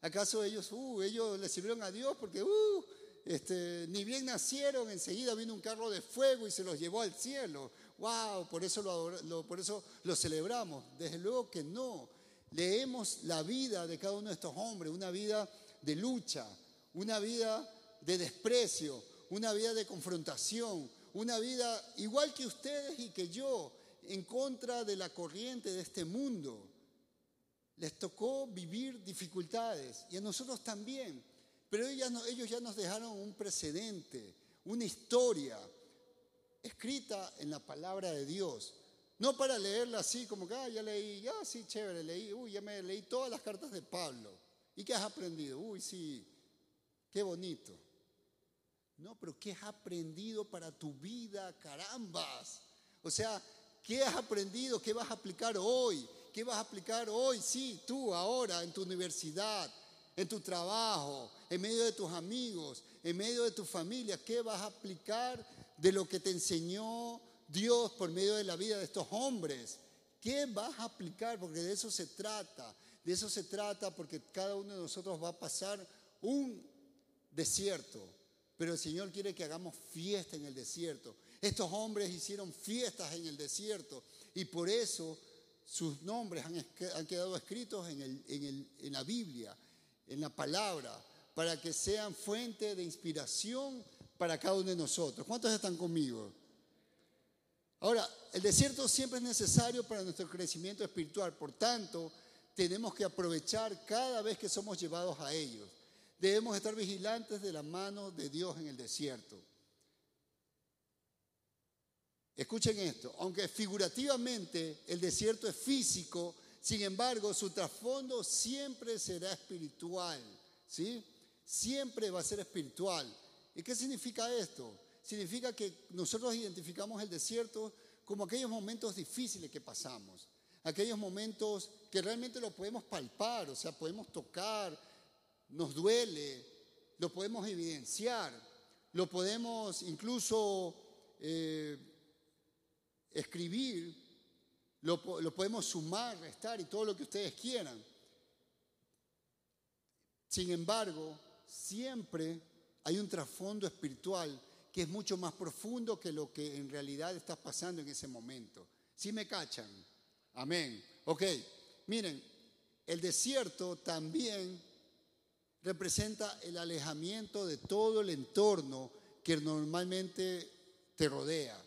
[SPEAKER 1] ¿Acaso ellos, uh, ellos le sirvieron a Dios porque, uh, este, ni bien nacieron, enseguida vino un carro de fuego y se los llevó al cielo? ¡Wow! Por eso lo, por eso lo celebramos. Desde luego que no. Leemos la vida de cada uno de estos hombres, una vida de lucha, una vida de desprecio, una vida de confrontación, una vida igual que ustedes y que yo, en contra de la corriente de este mundo. Les tocó vivir dificultades y a nosotros también. Pero ellos ya nos dejaron un precedente, una historia escrita en la palabra de Dios. No para leerla así como que, ah, ya leí, ya sí, chévere, leí, uy, ya me leí todas las cartas de Pablo. ¿Y qué has aprendido? Uy, sí, qué bonito. No, pero ¿qué has aprendido para tu vida? Carambas. O sea, ¿qué has aprendido? ¿Qué vas a aplicar hoy? ¿Qué vas a aplicar hoy? Sí, tú, ahora, en tu universidad, en tu trabajo, en medio de tus amigos, en medio de tu familia. ¿Qué vas a aplicar de lo que te enseñó Dios por medio de la vida de estos hombres? ¿Qué vas a aplicar? Porque de eso se trata. De eso se trata porque cada uno de nosotros va a pasar un desierto. Pero el Señor quiere que hagamos fiesta en el desierto. Estos hombres hicieron fiestas en el desierto y por eso sus nombres han, quedado escritos en, en la Biblia, en la palabra, para que sean fuente de inspiración para cada uno de nosotros. ¿Cuántos están conmigo? Ahora, el desierto siempre es necesario para nuestro crecimiento espiritual, por tanto, tenemos que aprovechar cada vez que somos llevados a ellos. Debemos estar vigilantes de la mano de Dios en el desierto. Escuchen esto, aunque figurativamente el desierto es físico, sin embargo, su trasfondo siempre será espiritual, ¿sí? Siempre va a ser espiritual. ¿Y qué significa esto? Significa que nosotros identificamos el desierto como aquellos momentos difíciles que pasamos, aquellos momentos que realmente lo podemos palpar, o sea, podemos tocar, nos duele, lo podemos evidenciar, lo podemos incluso eh, escribir, lo, podemos sumar, restar y todo lo que ustedes quieran. Sin embargo, siempre hay un trasfondo espiritual que es mucho más profundo que lo que en realidad está pasando en ese momento. ¿Sí me cachan? Amén. Ok, miren, el desierto también representa el alejamiento de todo el entorno que normalmente te rodea.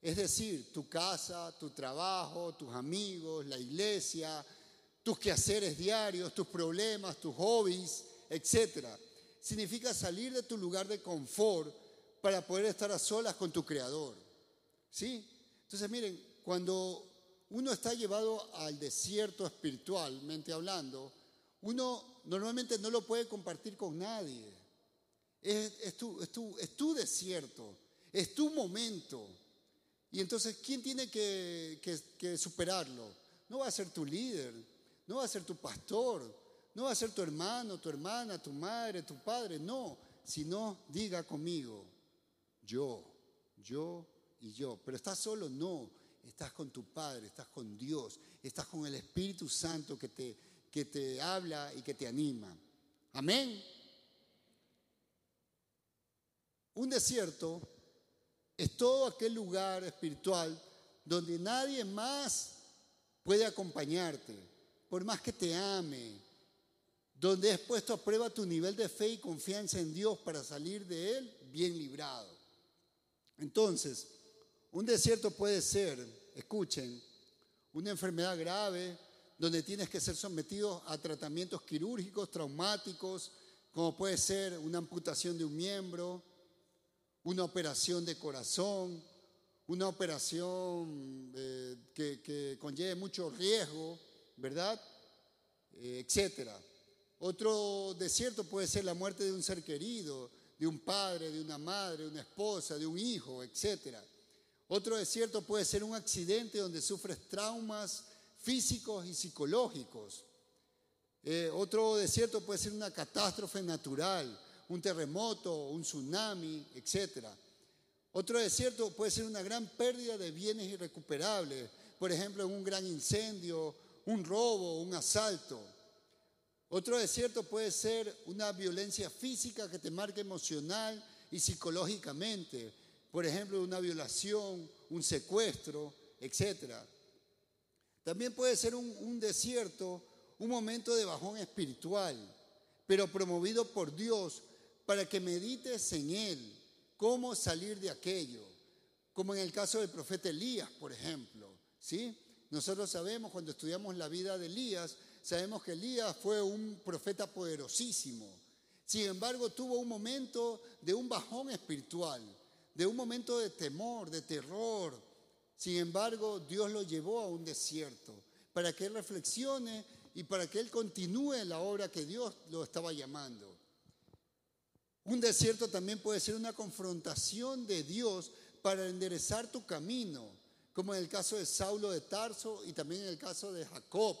[SPEAKER 1] Es decir, tu casa, tu trabajo, tus amigos, la iglesia, tus quehaceres diarios, tus problemas, tus hobbies, etc. Significa salir de tu lugar de confort para poder estar a solas con tu creador. ¿Sí? Entonces, miren, cuando uno está llevado al desierto espiritualmente hablando, uno normalmente no lo puede compartir con nadie. Es, tu, es tu desierto, es tu momento. Y entonces, ¿quién tiene que, que, superarlo? No va a ser tu líder, no va a ser tu pastor, no va a ser tu hermano, tu hermana, tu madre, tu padre, no. Si no, diga conmigo, yo, yo y yo. Pero estás solo, no. Estás con tu Padre, estás con Dios, estás con el Espíritu Santo que te, que te habla y que te anima. Amén. Un desierto es todo aquel lugar espiritual donde nadie más puede acompañarte, por más que te ame, donde has puesto a prueba tu nivel de fe y confianza en Dios para salir de él bien librado. Entonces, un desierto puede ser, escuchen, una enfermedad grave donde tienes que ser sometido a tratamientos quirúrgicos, traumáticos, como puede ser una amputación de un miembro, una operación de corazón, una operación eh, que, conlleve mucho riesgo, ¿verdad? Eh, etcétera. Otro desierto puede ser la muerte de un ser querido, de un padre, de una madre, una esposa, de un hijo, etcétera. Otro desierto puede ser un accidente donde sufres traumas físicos y psicológicos. Eh, otro desierto puede ser una catástrofe natural, un terremoto, un tsunami, etc. Otro desierto puede ser una gran pérdida de bienes irrecuperables, por ejemplo, un gran incendio, un robo, un asalto. Otro desierto puede ser una violencia física que te marca emocional y psicológicamente, por ejemplo, una violación, un secuestro, etc. También puede ser un, desierto, un momento de bajón espiritual, pero promovido por Dios para que medites en él, cómo salir de aquello, como en el caso del profeta Elías, por ejemplo, ¿sí? Nosotros sabemos cuando estudiamos la vida de Elías, sabemos que Elías fue un profeta poderosísimo. Sin embargo, tuvo un momento de un bajón espiritual, de un momento de temor, de terror. Sin embargo, Dios lo llevó a un desierto para que él reflexione y para que él continúe la obra que Dios lo estaba llamando. Un desierto también puede ser una confrontación de Dios para enderezar tu camino, como en el caso de Saulo de Tarso y también en el caso de Jacob,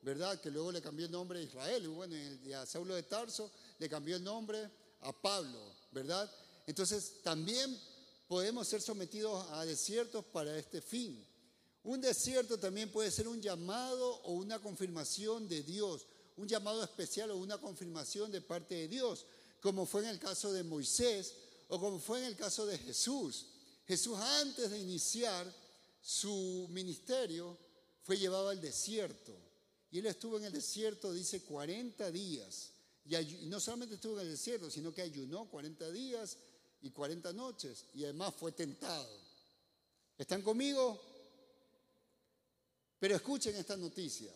[SPEAKER 1] ¿verdad? Que luego le cambió el nombre a Israel. Y bueno, a Saulo de Tarso le cambió el nombre a Pablo, ¿verdad? Entonces también podemos ser sometidos a desiertos para este fin. Un desierto también puede ser un llamado o una confirmación de Dios, un llamado especial o una confirmación de parte de Dios como fue en el caso de Moisés o como fue en el caso de Jesús. Jesús antes de iniciar su ministerio fue llevado al desierto. Y él estuvo en el desierto, dice, 40 días. Y no solamente estuvo en el desierto, sino que ayunó 40 días y 40 noches. Y además fue tentado. ¿Están conmigo? Pero escuchen esta noticia.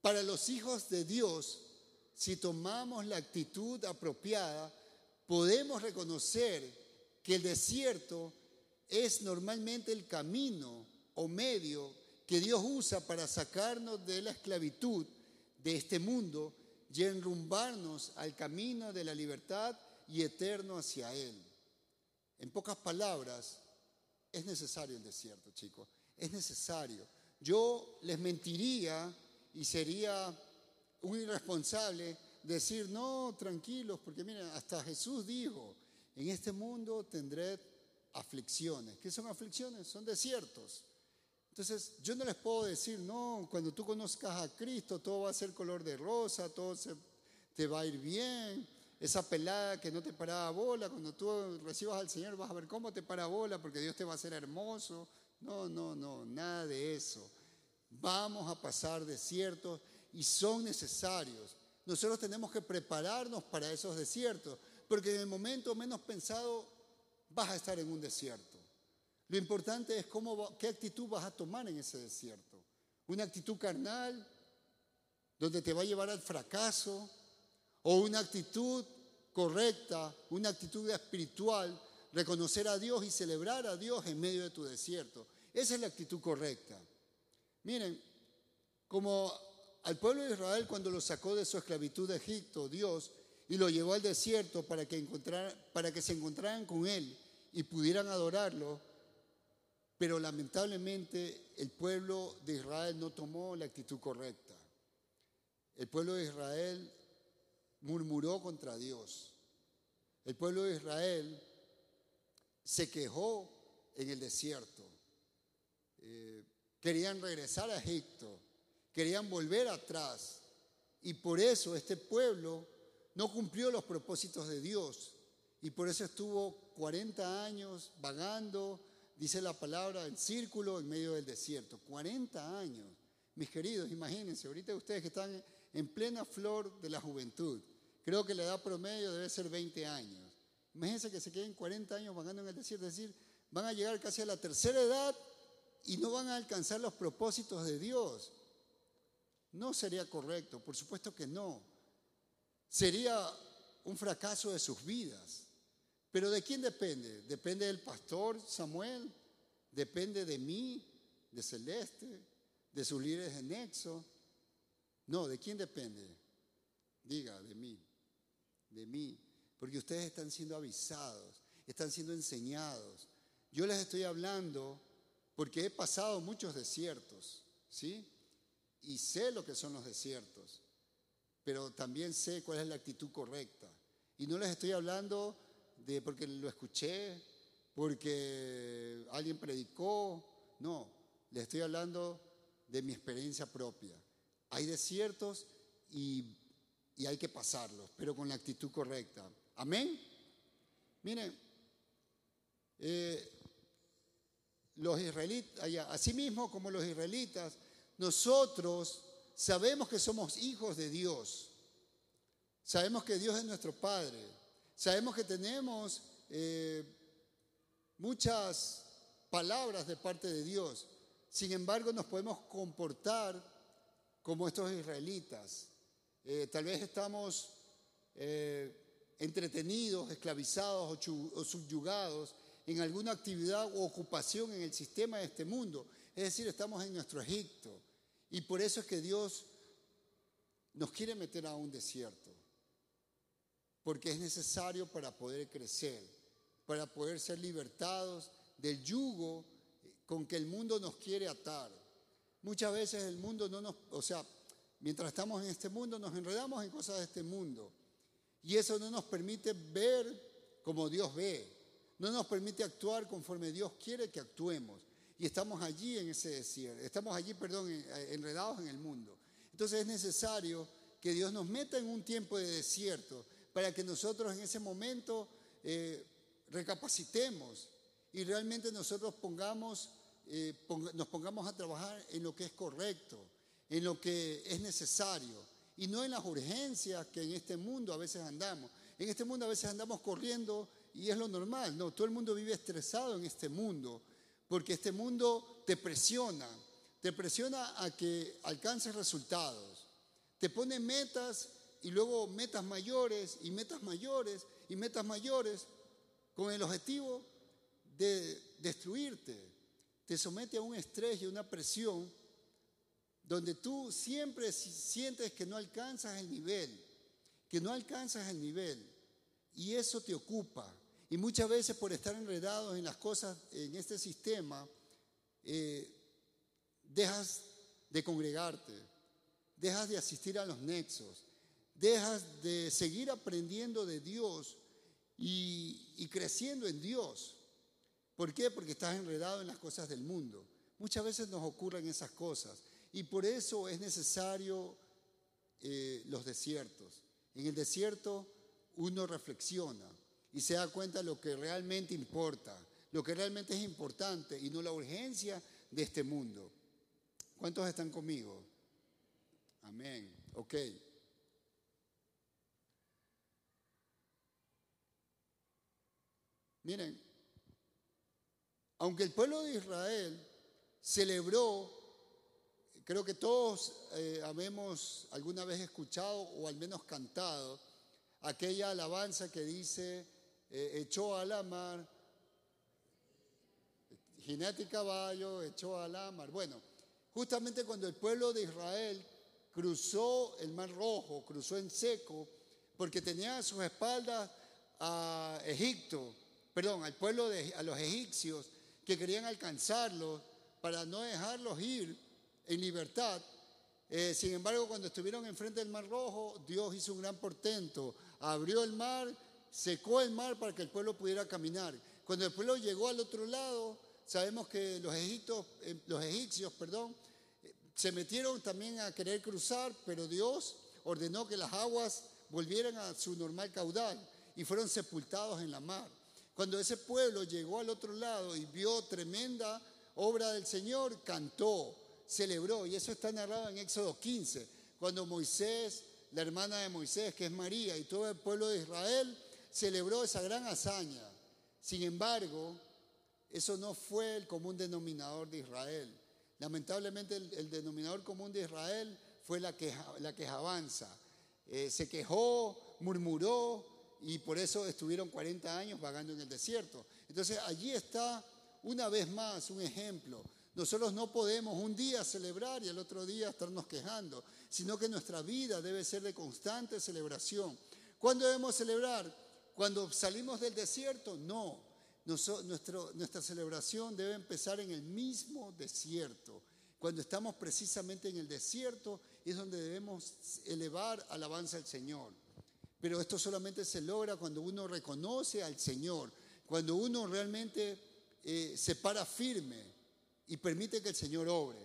[SPEAKER 1] Para los hijos de Dios, si tomamos la actitud apropiada, podemos reconocer que el desierto es normalmente el camino o medio que Dios usa para sacarnos de la esclavitud de este mundo y enrumbarnos al camino de la libertad y eterno hacia Él. En pocas palabras, es necesario el desierto, chicos. Es necesario. Yo les mentiría y sería un irresponsable decir, no, tranquilos, porque miren, hasta Jesús dijo, en este mundo tendré aflicciones. ¿Qué son aflicciones? Son desiertos. Entonces, yo no les puedo decir, no, cuando tú conozcas a Cristo, todo va a ser color de rosa, todo te va a ir bien. Esa pelada que no te paraba bola, cuando tú recibas al Señor vas a ver cómo te para bola, porque Dios te va a hacer hermoso. No, no, no, nada de eso. Vamos a pasar desiertos y son necesarios. Nosotros tenemos que prepararnos para esos desiertos, porque en el momento menos pensado vas a estar en un desierto. Lo importante es cómo, qué actitud vas a tomar en ese desierto. Una actitud carnal, donde te va a llevar al fracaso, o una actitud correcta, una actitud espiritual, reconocer a Dios y celebrar a Dios en medio de tu desierto. Esa es la actitud correcta. Miren, como al pueblo de Israel cuando lo sacó de su esclavitud de Egipto, Dios, y lo llevó al desierto para que, para que se encontraran con Él y pudieran adorarlo, pero lamentablemente el pueblo de Israel no tomó la actitud correcta. El pueblo de Israel murmuró contra Dios. el pueblo de Israel se quejó en el desierto. Eh, querían regresar a Egipto, querían volver atrás. Y por eso este pueblo no cumplió los propósitos de Dios. Y por eso estuvo 40 años vagando, dice la palabra, en círculo en medio del desierto. 40 años. Mis queridos, imagínense, ahorita ustedes que están en plena flor de la juventud, creo que la edad promedio debe ser 20 años. Imagínense que se queden 40 años vagando en el desierto, es decir, van a llegar casi a la tercera edad y no van a alcanzar los propósitos de Dios. No sería correcto, por supuesto que no. Sería un fracaso de sus vidas. Pero ¿de quién depende? ¿Depende del pastor Samuel? ¿Depende de mí, de Celeste, de sus líderes de Nexo? No, ¿de quién depende? Diga, de mí, de mí. Porque ustedes están siendo avisados, están siendo enseñados. Yo les estoy hablando porque he pasado muchos desiertos, ¿sí? Y sé lo que son los desiertos, pero también sé cuál es la actitud correcta. Y no les estoy hablando de porque lo escuché, porque alguien predicó, no, les estoy hablando de mi experiencia propia. Hay desiertos y, hay que pasarlos, pero con la actitud correcta. Amén. Miren, eh, los israelitas, así mismo como los israelitas, nosotros sabemos que somos hijos de Dios. Sabemos que Dios es nuestro Padre. Sabemos que tenemos eh, muchas palabras de parte de Dios. Sin embargo, nos podemos comportar como estos israelitas. Eh, tal vez estamos eh, entretenidos, esclavizados o subyugados en alguna actividad o ocupación en el sistema de este mundo. Es decir, estamos en nuestro Egipto. Y por eso es que Dios nos quiere meter a un desierto. Porque es necesario para poder crecer, para poder ser libertados del yugo con que el mundo nos quiere atar. Muchas veces el mundo no nos, o sea, mientras estamos en este mundo nos enredamos en cosas de este mundo. Y eso no nos permite ver como Dios ve no nos permite actuar conforme Dios quiere que actuemos. Y estamos allí en ese desierto, estamos allí, perdón, enredados en el mundo. Entonces es necesario que Dios nos meta en un tiempo de desierto para que nosotros en ese momento eh, recapacitemos y realmente nosotros pongamos, eh, nos pongamos a trabajar en lo que es correcto, en lo que es necesario y no en las urgencias que en este mundo a veces andamos. En este mundo a veces andamos corriendo y es lo normal. No, todo el mundo vive estresado en este mundo, porque este mundo te presiona, te presiona a que alcances resultados, te pone metas y luego metas mayores y metas mayores y metas mayores con el objetivo de destruirte. Te somete a un estrés y una presión donde tú siempre sientes que no alcanzas el nivel, que no alcanzas el nivel y eso te ocupa. Y muchas veces por estar enredados en las cosas, en este sistema, eh, dejas de congregarte, dejas de asistir a los nexos, dejas de seguir aprendiendo de Dios y, y creciendo en Dios. ¿Por qué? Porque estás enredado en las cosas del mundo. Muchas veces nos ocurren esas cosas y por eso es necesario eh, los desiertos. En el desierto uno reflexiona, y se da cuenta de lo que realmente importa, lo que realmente es importante y no la urgencia de este mundo. ¿Cuántos están conmigo? Amén. Ok. Miren, aunque el pueblo de Israel celebró, creo que todos eh, alguna vez escuchado o al menos cantado aquella alabanza que dice, eh, echó a la mar, jinete y caballo, echó a la mar. Bueno, justamente cuando el pueblo de Israel cruzó el mar rojo, cruzó en seco, porque tenía a sus espaldas a Egipto, perdón, al pueblo de a los egipcios que querían alcanzarlos para no dejarlos ir en libertad. Eh, sin embargo, cuando estuvieron enfrente del mar rojo, Dios hizo un gran portento, abrió el mar secó el mar para que el pueblo pudiera caminar. Cuando el pueblo llegó al otro lado, sabemos que los, egipcios, eh, los egipcios perdón, se metieron también a querer cruzar, pero Dios ordenó que las aguas volvieran a su normal caudal y fueron sepultados en la mar. Cuando ese pueblo llegó al otro lado y vio tremenda obra del Señor, cantó, celebró, y eso está narrado en Éxodo 15, cuando Moisés, la hermana de Moisés, que es María, y todo el pueblo de Israel, celebró esa gran hazaña. Sin embargo, eso no fue el común denominador de Israel. Lamentablemente el, denominador común de Israel fue la, queja, la quejabanza. Eh, se quejó, murmuró y por eso estuvieron 40 años vagando en el desierto. Entonces allí está una vez más un ejemplo. Nosotros no podemos un día celebrar y el otro día estarnos quejando, sino que nuestra vida debe ser de constante celebración. ¿Cuándo debemos celebrar? Cuando salimos del desierto, no. nuestra celebración debe empezar en el mismo desierto. Cuando estamos precisamente en el desierto es donde debemos elevar alabanza al Señor. Pero esto solamente se logra cuando uno reconoce al Señor, cuando uno realmente eh, se para firme y permite que el Señor obre.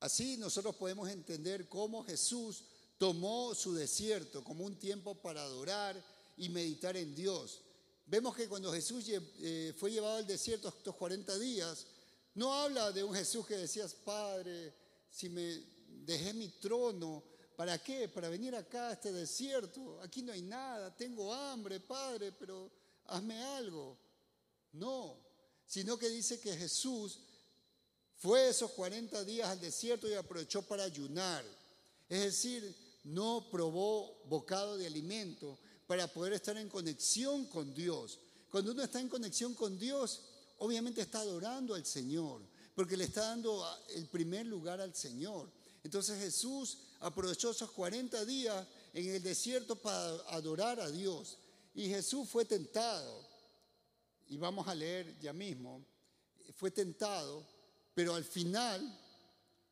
[SPEAKER 1] Así nosotros podemos entender cómo Jesús tomó su desierto como un tiempo para adorar y meditar en Dios. Vemos que cuando Jesús eh, fue llevado al desierto estos 40 días, no habla de un Jesús que decías, Padre, si me dejé mi trono, ¿para qué? Para venir acá a este desierto. Aquí no hay nada, tengo hambre, Padre, pero hazme algo. No, sino que dice que Jesús fue esos 40 días al desierto y aprovechó para ayunar. Es decir, no probó bocado de alimento para poder estar en conexión con Dios. Cuando uno está en conexión con Dios, obviamente está adorando al Señor, porque le está dando el primer lugar al Señor. Entonces Jesús aprovechó esos 40 días en el desierto para adorar a Dios. Y Jesús fue tentado, y vamos a leer ya mismo, fue tentado, pero al final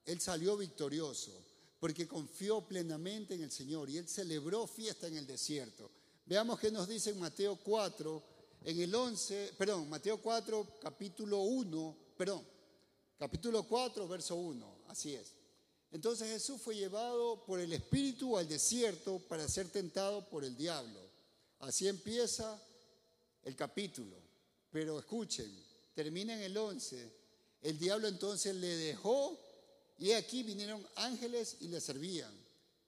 [SPEAKER 1] él salió victorioso porque confió plenamente en el Señor y él celebró fiesta en el desierto. Veamos qué nos dice en Mateo 4, en el 11, perdón, Mateo 4, capítulo 1, perdón, capítulo 4, verso 1, así es. Entonces Jesús fue llevado por el Espíritu al desierto para ser tentado por el diablo. Así empieza el capítulo. Pero escuchen, termina en el 11. El diablo entonces le dejó y aquí vinieron ángeles y le servían.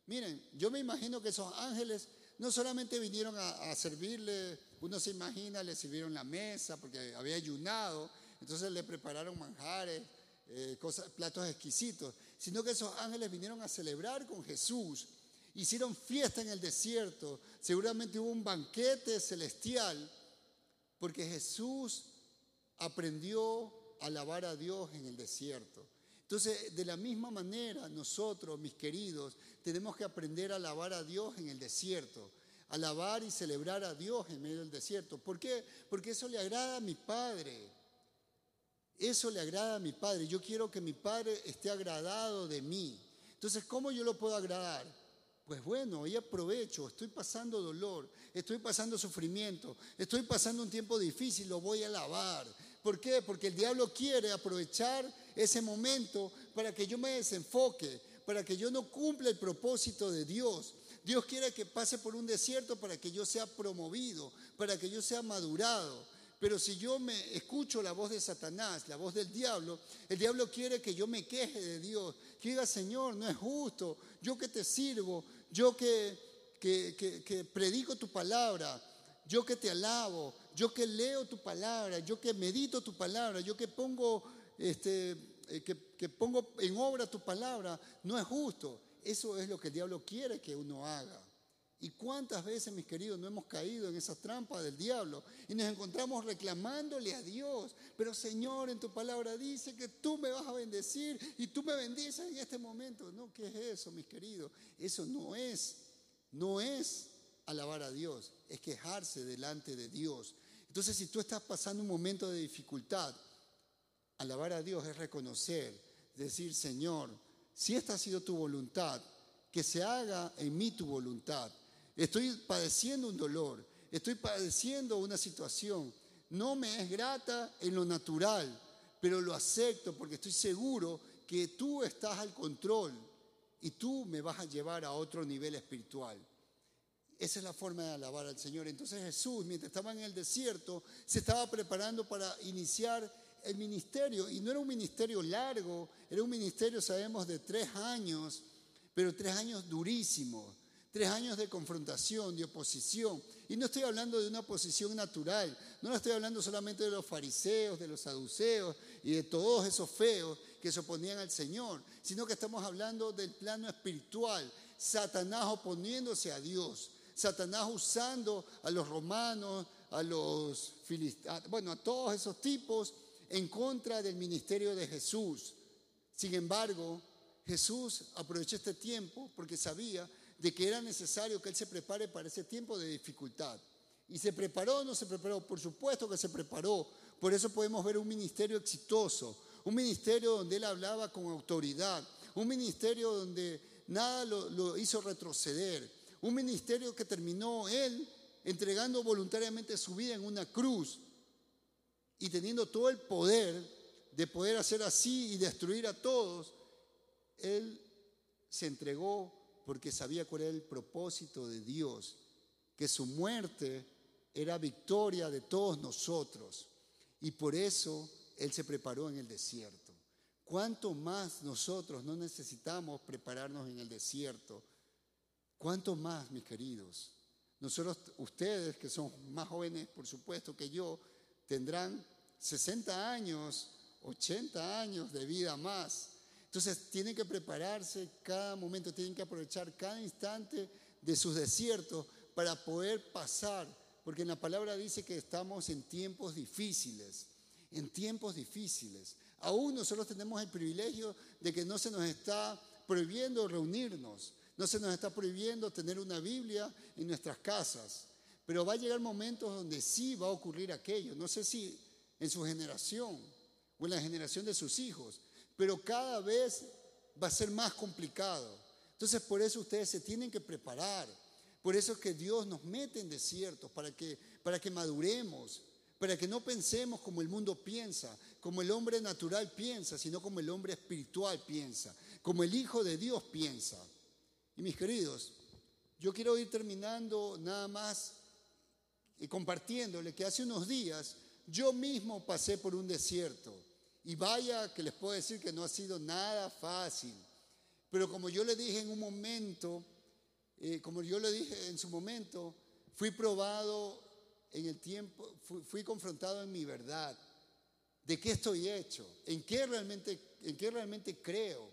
[SPEAKER 1] Miren, yo me imagino que esos ángeles no solamente vinieron a, servirle, uno se imagina, le sirvieron la mesa porque había ayunado, entonces le prepararon manjares, eh, platos exquisitos, sino que esos ángeles vinieron a celebrar con Jesús, hicieron fiesta en el desierto, seguramente hubo un banquete celestial, porque Jesús aprendió a alabar a Dios en el desierto. Entonces, de la misma manera, nosotros, mis queridos, tenemos que aprender a alabar a Dios en el desierto, alabar y celebrar a Dios en medio del desierto. ¿Por qué? Porque eso le agrada a mi Padre. Eso le agrada a mi Padre. Yo quiero que mi Padre esté agradado de mí. Entonces, ¿cómo yo lo puedo agradar? Pues bueno, hoy aprovecho, estoy pasando dolor, estoy pasando sufrimiento, estoy pasando un tiempo difícil, lo voy a alabar. ¿Por qué? Porque el diablo quiere aprovechar ese momento para que yo me desenfoque, para que yo no cumpla el propósito de Dios. Dios quiere que pase por un desierto para que yo sea promovido, para que yo sea madurado. Pero si yo me escucho la voz de Satanás, la voz del diablo, el diablo quiere que yo me queje de Dios, que diga, Señor, no es justo, yo que te sirvo, yo que, que, que predico tu palabra, yo que te alabo, yo que leo tu palabra, yo que medito tu palabra, yo que pongo este, eh, que, pongo en obra tu palabra, no es justo. Eso es lo que el diablo quiere que uno haga. ¿Y cuántas veces, mis queridos, no hemos caído en esa trampa del diablo y nos encontramos reclamándole a Dios? Pero Señor, en tu palabra dice que tú me vas a bendecir y tú me bendices en este momento. No, ¿qué es eso, mis queridos? Eso no es, no es alabar a Dios, es quejarse delante de Dios. Entonces, si tú estás pasando un momento de dificultad, Alabar a Dios es reconocer, decir, Señor, si esta ha sido tu voluntad, que se haga en mí tu voluntad. Estoy padeciendo un dolor, estoy padeciendo una situación. No me es grata en lo natural, pero lo acepto porque estoy seguro que tú estás al control y tú me vas a llevar a otro nivel espiritual. Esa es la forma de alabar al Señor. Entonces Jesús, mientras estaba en el desierto, se estaba preparando para iniciar el ministerio. Y no era un ministerio largo, era un ministerio, sabemos, de tres años, pero tres años durísimos. Tres años de confrontación, de oposición. Y no estoy hablando de una oposición natural, no estoy hablando solamente de los fariseos, de los saduceos y de todos esos feos que se oponían al Señor, sino que estamos hablando del plano espiritual, Satanás oponiéndose a Dios, Satanás usando a los romanos, a los filisteos, bueno, a todos esos tipos en contra del ministerio de Jesús. Sin embargo, Jesús aprovechó este tiempo porque sabía de que era necesario que Él se prepare para ese tiempo de dificultad. ¿Y se preparó o no se preparó? Por supuesto que se preparó. Por eso podemos ver un ministerio exitoso, un ministerio donde Él hablaba con autoridad, un ministerio donde nada lo, lo hizo retroceder, un ministerio que terminó él entregando voluntariamente su vida en una cruz y teniendo todo el poder de poder hacer así y destruir a todos, él se entregó porque sabía cuál era el propósito de Dios, que su muerte era victoria de todos nosotros. Y por eso Él se preparó en el desierto. ¿Cuánto más nosotros no necesitamos prepararnos en el desierto ¿Cuánto más, mis queridos? Nosotros, ustedes que son más jóvenes, por supuesto, que yo, tendrán 60 años, 80 años de vida más. Entonces tienen que prepararse cada momento, tienen que aprovechar cada instante de sus desiertos para poder pasar, porque en la palabra dice que estamos en tiempos difíciles, en tiempos difíciles. Aún nosotros tenemos el privilegio de que no se nos está prohibiendo reunirnos, no se nos está prohibiendo tener una Biblia en nuestras casas, pero va a llegar momentos donde sí va a ocurrir aquello. No sé si en su generación o en la generación de sus hijos, pero cada vez va a ser más complicado. Entonces por eso ustedes se tienen que preparar. Por eso es que Dios nos mete en desiertos, para que, para que maduremos, para que no pensemos como el mundo piensa, como el hombre natural piensa, sino como el hombre espiritual piensa, como el Hijo de Dios piensa. Y mis queridos, yo quiero ir terminando nada más y compartiéndole que hace unos días yo mismo pasé por un desierto. Y vaya que les puedo decir que no ha sido nada fácil. Pero como yo le dije en un momento, eh, como yo le dije en su momento, fui probado en el tiempo, fui, confrontado en mi verdad. ¿De qué estoy hecho? ¿En qué realmente, en qué realmente creo?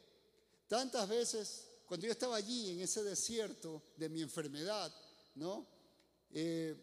[SPEAKER 1] Tantas veces cuando yo estaba allí en ese desierto de mi enfermedad, ¿no? Eh,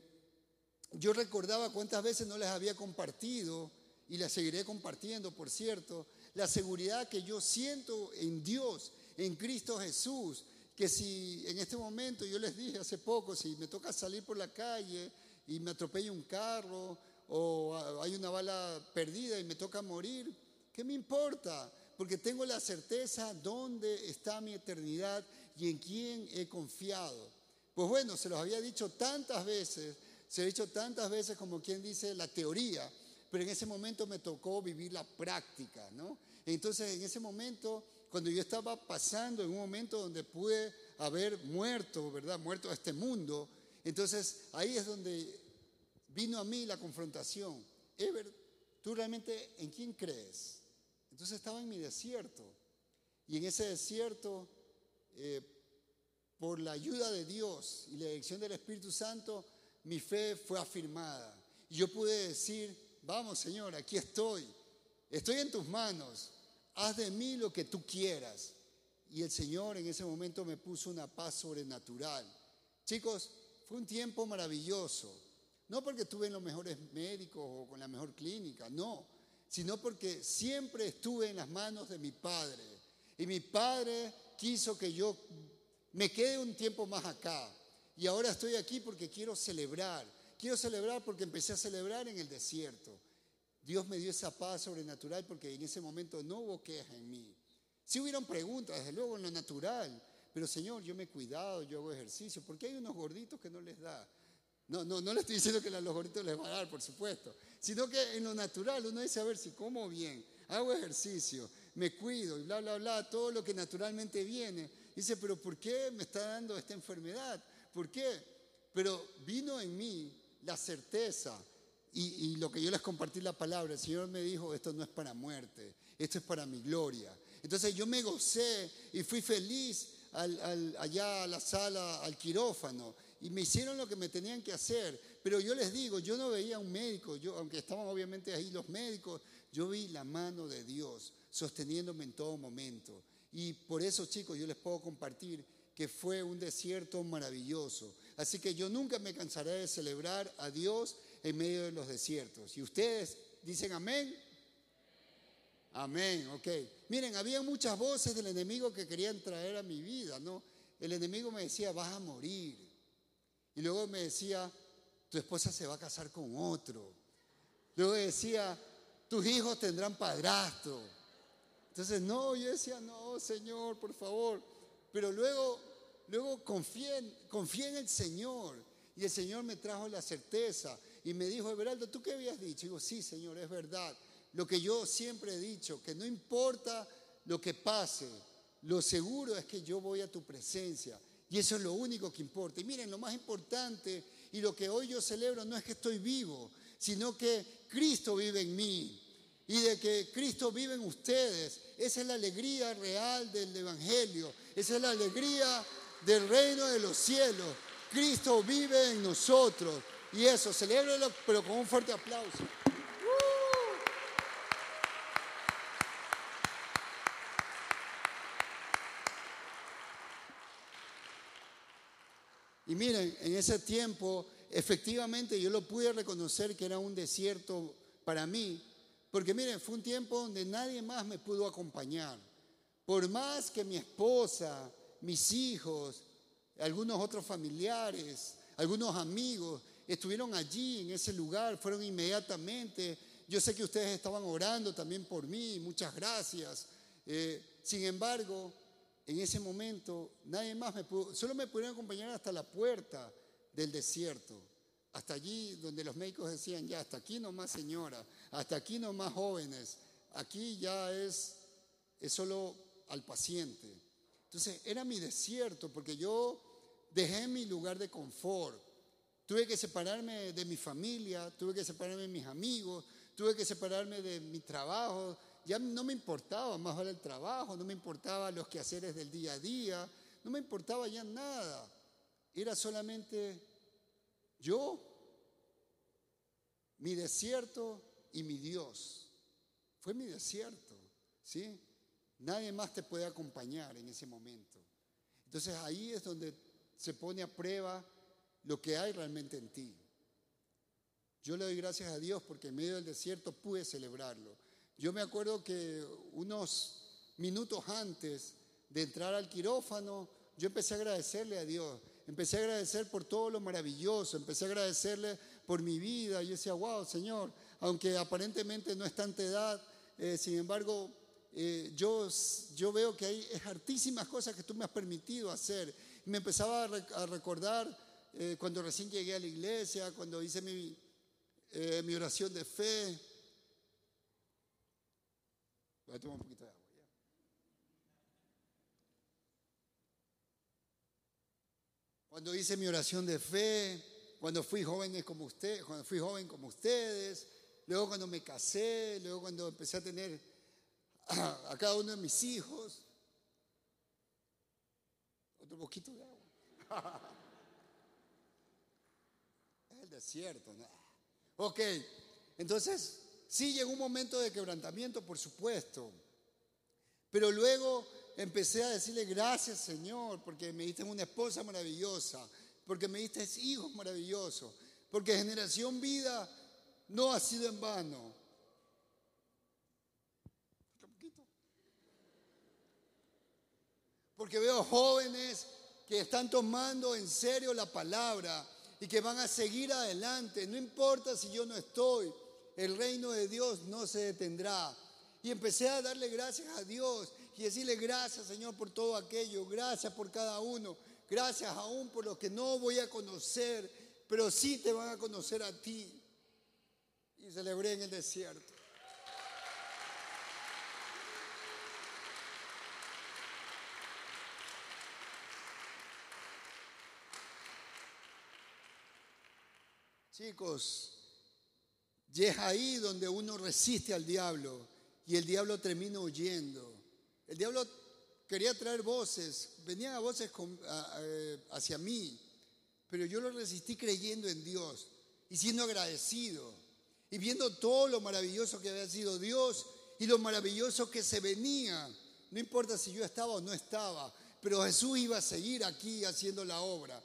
[SPEAKER 1] yo recordaba cuántas veces no les había compartido, y las seguiré compartiendo, por cierto, la seguridad que yo siento en Dios, en Cristo Jesús, que si en este momento, yo les dije hace poco, si me toca salir por la calle y me atropella un carro o hay una bala perdida y me toca morir, ¿qué me importa? porque tengo la certeza dónde está mi eternidad y en quién he confiado. Pues bueno, se los había dicho tantas veces, se ha dicho tantas veces como quien dice la teoría, pero en ese momento me tocó vivir la práctica, ¿no? Entonces, en ese momento, cuando yo estaba pasando en un momento donde pude haber muerto, ¿verdad? Muerto a este mundo, entonces ahí es donde vino a mí la confrontación. Ever, ¿tú realmente en quién crees? Entonces estaba en mi desierto. Y en ese desierto, eh, por la ayuda de Dios y la dirección del Espíritu Santo, mi fe fue afirmada. Y yo pude decir, vamos Señor, aquí estoy. Estoy en tus manos. Haz de mí lo que tú quieras. Y el Señor en ese momento me puso una paz sobrenatural. Chicos, fue un tiempo maravilloso. No porque estuve en los mejores médicos o con la mejor clínica, no sino porque siempre estuve en las manos de mi Padre. Y mi Padre quiso que yo me quede un tiempo más acá. Y ahora estoy aquí porque quiero celebrar. Quiero celebrar porque empecé a celebrar en el desierto. Dios me dio esa paz sobrenatural porque en ese momento no hubo queja en mí. Sí hubieron preguntas, desde luego en lo natural, pero Señor, yo me he cuidado, yo hago ejercicio, porque hay unos gorditos que no les da. No, no, no le estoy diciendo que a los gorditos les va a dar, por supuesto, sino que en lo natural uno dice, a ver si como bien, hago ejercicio, me cuido y bla, bla, bla, todo lo que naturalmente viene. Dice, pero ¿por qué me está dando esta enfermedad? ¿Por qué? Pero vino en mí la certeza y, lo que yo les compartí la palabra, el Señor me dijo, esto no es para muerte, esto es para mi gloria. Entonces yo me gocé y fui feliz allá a la sala, al quirófano, y me hicieron lo que me tenían que hacer. Pero yo les digo, yo no veía un médico, yo, aunque estaban obviamente ahí los médicos, yo vi la mano de Dios sosteniéndome en todo momento. Y por eso, chicos, yo les puedo compartir que fue un desierto maravilloso. Así que yo nunca me cansaré de celebrar a Dios en medio de los desiertos. Y ustedes dicen amén. Amén, ok. Miren, había muchas voces del enemigo que querían traer a mi vida, ¿no? El enemigo me decía, vas a morir. Y luego me decía, tu esposa se va a casar con otro. Luego decía, tus hijos tendrán padrastro. Entonces, no, yo decía, no, Señor, por favor. Pero luego, luego confié, en el Señor. Y el Señor me trajo la certeza. Y me dijo, Everaldo, ¿tú qué habías dicho? Y digo, sí, Señor, es verdad. Lo que yo siempre he dicho, que no importa lo que pase, lo seguro es que yo voy a tu presencia. Y eso es lo único que importa. Y miren, lo más importante y lo que hoy yo celebro no es que estoy vivo, sino que Cristo vive en mí y de que Cristo vive en ustedes. Esa es la alegría real del Evangelio. Esa es la alegría del reino de los cielos. Cristo vive en nosotros. Y eso, celébrelo, pero con un fuerte aplauso. Y miren, en ese tiempo, efectivamente yo lo pude reconocer que era un desierto para mí, porque miren, fue un tiempo donde nadie más me pudo acompañar. Por más que mi esposa, mis hijos, algunos otros familiares, algunos amigos estuvieron allí en ese lugar, fueron inmediatamente. Yo sé que ustedes estaban orando también por mí, muchas gracias. Eh, sin embargo, en ese momento nadie más me pudo, solo me pudieron acompañar hasta la puerta del desierto. Hasta allí donde los médicos decían, ya, hasta aquí nomás señora, hasta aquí nomás jóvenes, aquí ya es, es solo al paciente. Entonces era mi desierto porque yo dejé mi lugar de confort. Tuve que separarme de mi familia, tuve que separarme de mis amigos, tuve que separarme de mi trabajo. Ya no me importaba más el trabajo, no me importaba los quehaceres del día a día, no me importaba ya nada. Era solamente yo, mi desierto y mi Dios. Fue mi desierto, ¿sí? Nadie más te puede acompañar en ese momento. Entonces ahí es donde se pone a prueba lo que hay realmente en ti. Yo le doy gracias a Dios porque en medio del desierto pude celebrarlo. Yo me acuerdo que unos minutos antes de entrar al quirófano, yo empecé a agradecerle a Dios. Empecé a agradecer por todo lo maravilloso, empecé a agradecerle por mi vida. Yo decía, wow, Señor, aunque aparentemente no es tanta edad, eh, sin embargo, eh, yo, yo veo que hay hartísimas cosas que tú me has permitido hacer. me empezaba a, recordar eh, cuando recién llegué a la iglesia, cuando hice mi, mi oración de fe. Voy a tomar un poquito de agua. Cuando hice mi oración de fe, cuando fui joven como usted, cuando fui joven como ustedes, luego cuando me casé, luego cuando empecé a tener a, cada uno de mis hijos. Otro poquito de agua. es [LAUGHS] el desierto, ¿no? Ok, entonces sí llegó un momento de quebrantamiento, por supuesto, pero luego empecé a decirle gracias Señor, porque me diste una esposa maravillosa, porque me diste hijos maravillosos, porque generación vida no ha sido en vano. Porque veo jóvenes que están tomando en serio la palabra y que van a seguir adelante. No importa si yo no estoy, el reino de Dios no se detendrá. Y empecé a darle gracias a Dios y decirle gracias Señor por todo aquello, gracias por cada uno, gracias aún por los que no voy a conocer, pero sí te van a conocer a ti. Y celebré en el desierto. Chicos, y es ahí donde uno resiste al diablo y el diablo termina huyendo. El diablo quería traer voces, venían a voces hacia mí, pero yo lo resistí creyendo en Dios y siendo agradecido y viendo todo lo maravilloso que había sido Dios y lo maravilloso que se venía. No importa si yo estaba o no estaba, pero Jesús iba a seguir aquí haciendo la obra.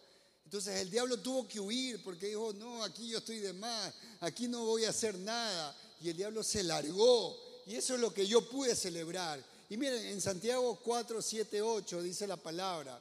[SPEAKER 1] Entonces el diablo tuvo que huir porque dijo, no, aquí yo estoy de más, aquí no voy a hacer nada. Y el diablo se largó. Y eso es lo que yo pude celebrar. Y miren, en Santiago 4, 7, 8 dice la palabra,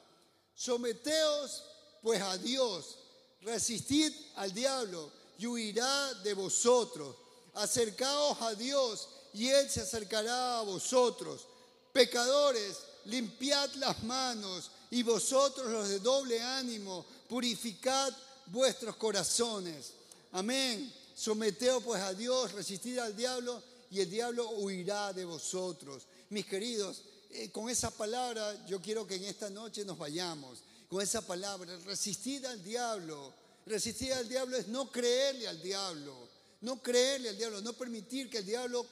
[SPEAKER 1] someteos pues a Dios, resistid al diablo y huirá de vosotros. Acercaos a Dios y Él se acercará a vosotros. Pecadores, limpiad las manos y vosotros los de doble ánimo, purificad vuestros corazones. Amén. Someteos pues a Dios, resistid al diablo y el diablo huirá de vosotros. Mis queridos, eh, con esa palabra yo quiero que en esta noche nos vayamos. Con esa palabra, resistir al diablo. Resistir al diablo es no creerle al diablo. No creerle al diablo, no permitir que el diablo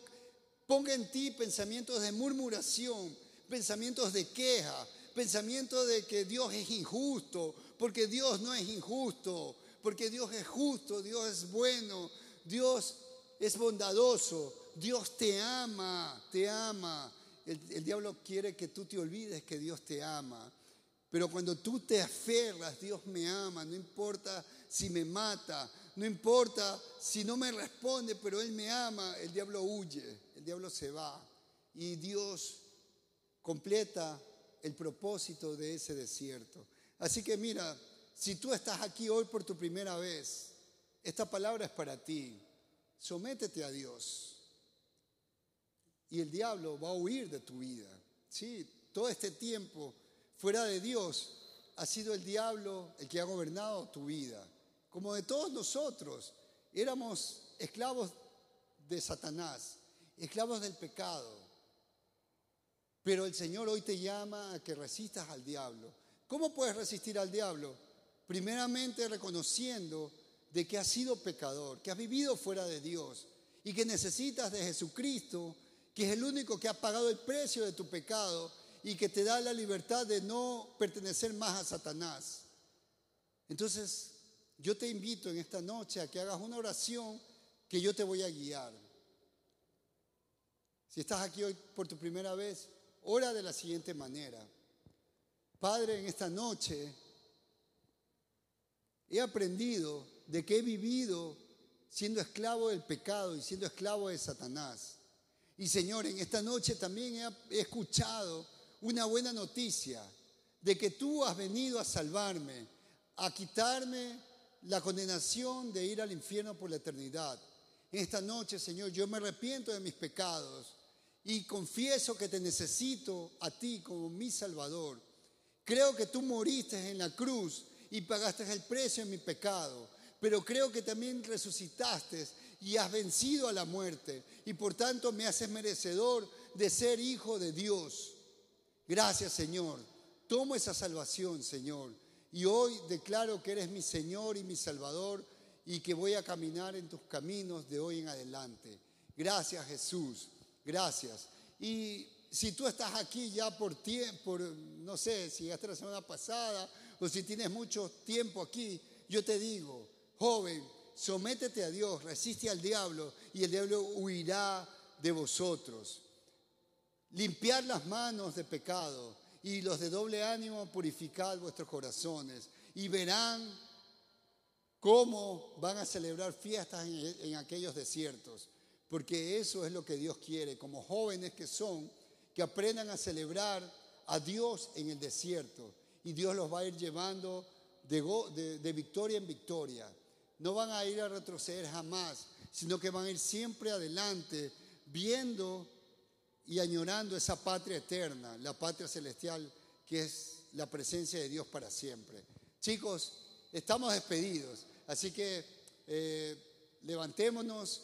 [SPEAKER 1] ponga en ti pensamientos de murmuración, pensamientos de queja, pensamientos de que Dios es injusto, porque Dios no es injusto, porque Dios es justo, Dios es bueno, Dios es bondadoso, Dios te ama, te ama. El, diablo quiere que tú te olvides que Dios te ama. Pero cuando tú te aferras, Dios me ama, no importa si me mata, no importa si no me responde, pero Él me ama, el diablo huye, el diablo se va. Y Dios completa el propósito de ese desierto. Así que mira, si tú estás aquí hoy por tu primera vez, esta palabra es para ti. Sométete a Dios. Y el diablo va a huir de tu vida. Sí, todo este tiempo fuera de Dios ha sido el diablo el que ha gobernado tu vida. Como de todos nosotros, éramos esclavos de Satanás, esclavos del pecado. Pero el Señor hoy te llama a que resistas al diablo. ¿Cómo puedes resistir al diablo? Primeramente reconociendo de que has sido pecador, que has vivido fuera de Dios y que necesitas de Jesucristo, que es el único que ha pagado el precio de tu pecado y que te da la libertad de no pertenecer más a Satanás. Entonces, yo te invito en esta noche a que hagas una oración que yo te voy a guiar. Si estás aquí hoy por tu primera vez, ora de la siguiente manera. Padre, en esta noche he aprendido de que he vivido siendo esclavo del pecado y siendo esclavo de Satanás. Y Señor, en esta noche también he, escuchado una buena noticia de que tú has venido a salvarme, a quitarme la condenación de ir al infierno por la eternidad. En esta noche, Señor, yo me arrepiento de mis pecados y confieso que te necesito a ti como mi Salvador. Creo que tú moriste en la cruz y pagaste el precio en mi pecado, pero creo que también resucitaste y has vencido a la muerte y por tanto me haces merecedor de ser hijo de Dios. Gracias Señor. Tomo esa salvación, Señor. Y hoy declaro que eres mi Señor y mi Salvador y que voy a caminar en tus caminos de hoy en adelante. Gracias Jesús. Gracias. Y si tú estás aquí ya por tiempo, no sé, si llegaste la semana pasada o si tienes mucho tiempo aquí, yo te digo, joven, sométete a Dios, resiste al diablo y el diablo huirá de vosotros. Limpiar las manos de pecado y los de doble ánimo purificar vuestros corazones y verán cómo van a celebrar fiestas en aquellos desiertos porque eso es lo que Dios quiere, como jóvenes que son, que aprendan a celebrar a Dios en el desierto y Dios los va a ir llevando de, victoria en victoria. No van a ir a retroceder jamás, sino que van a ir siempre adelante viendo y añorando esa patria eterna, la patria celestial que es la presencia de Dios para siempre. Chicos, estamos despedidos, así que eh, levantémonos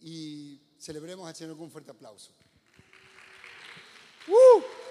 [SPEAKER 1] y celebremos al Señor con un fuerte aplauso. 呜。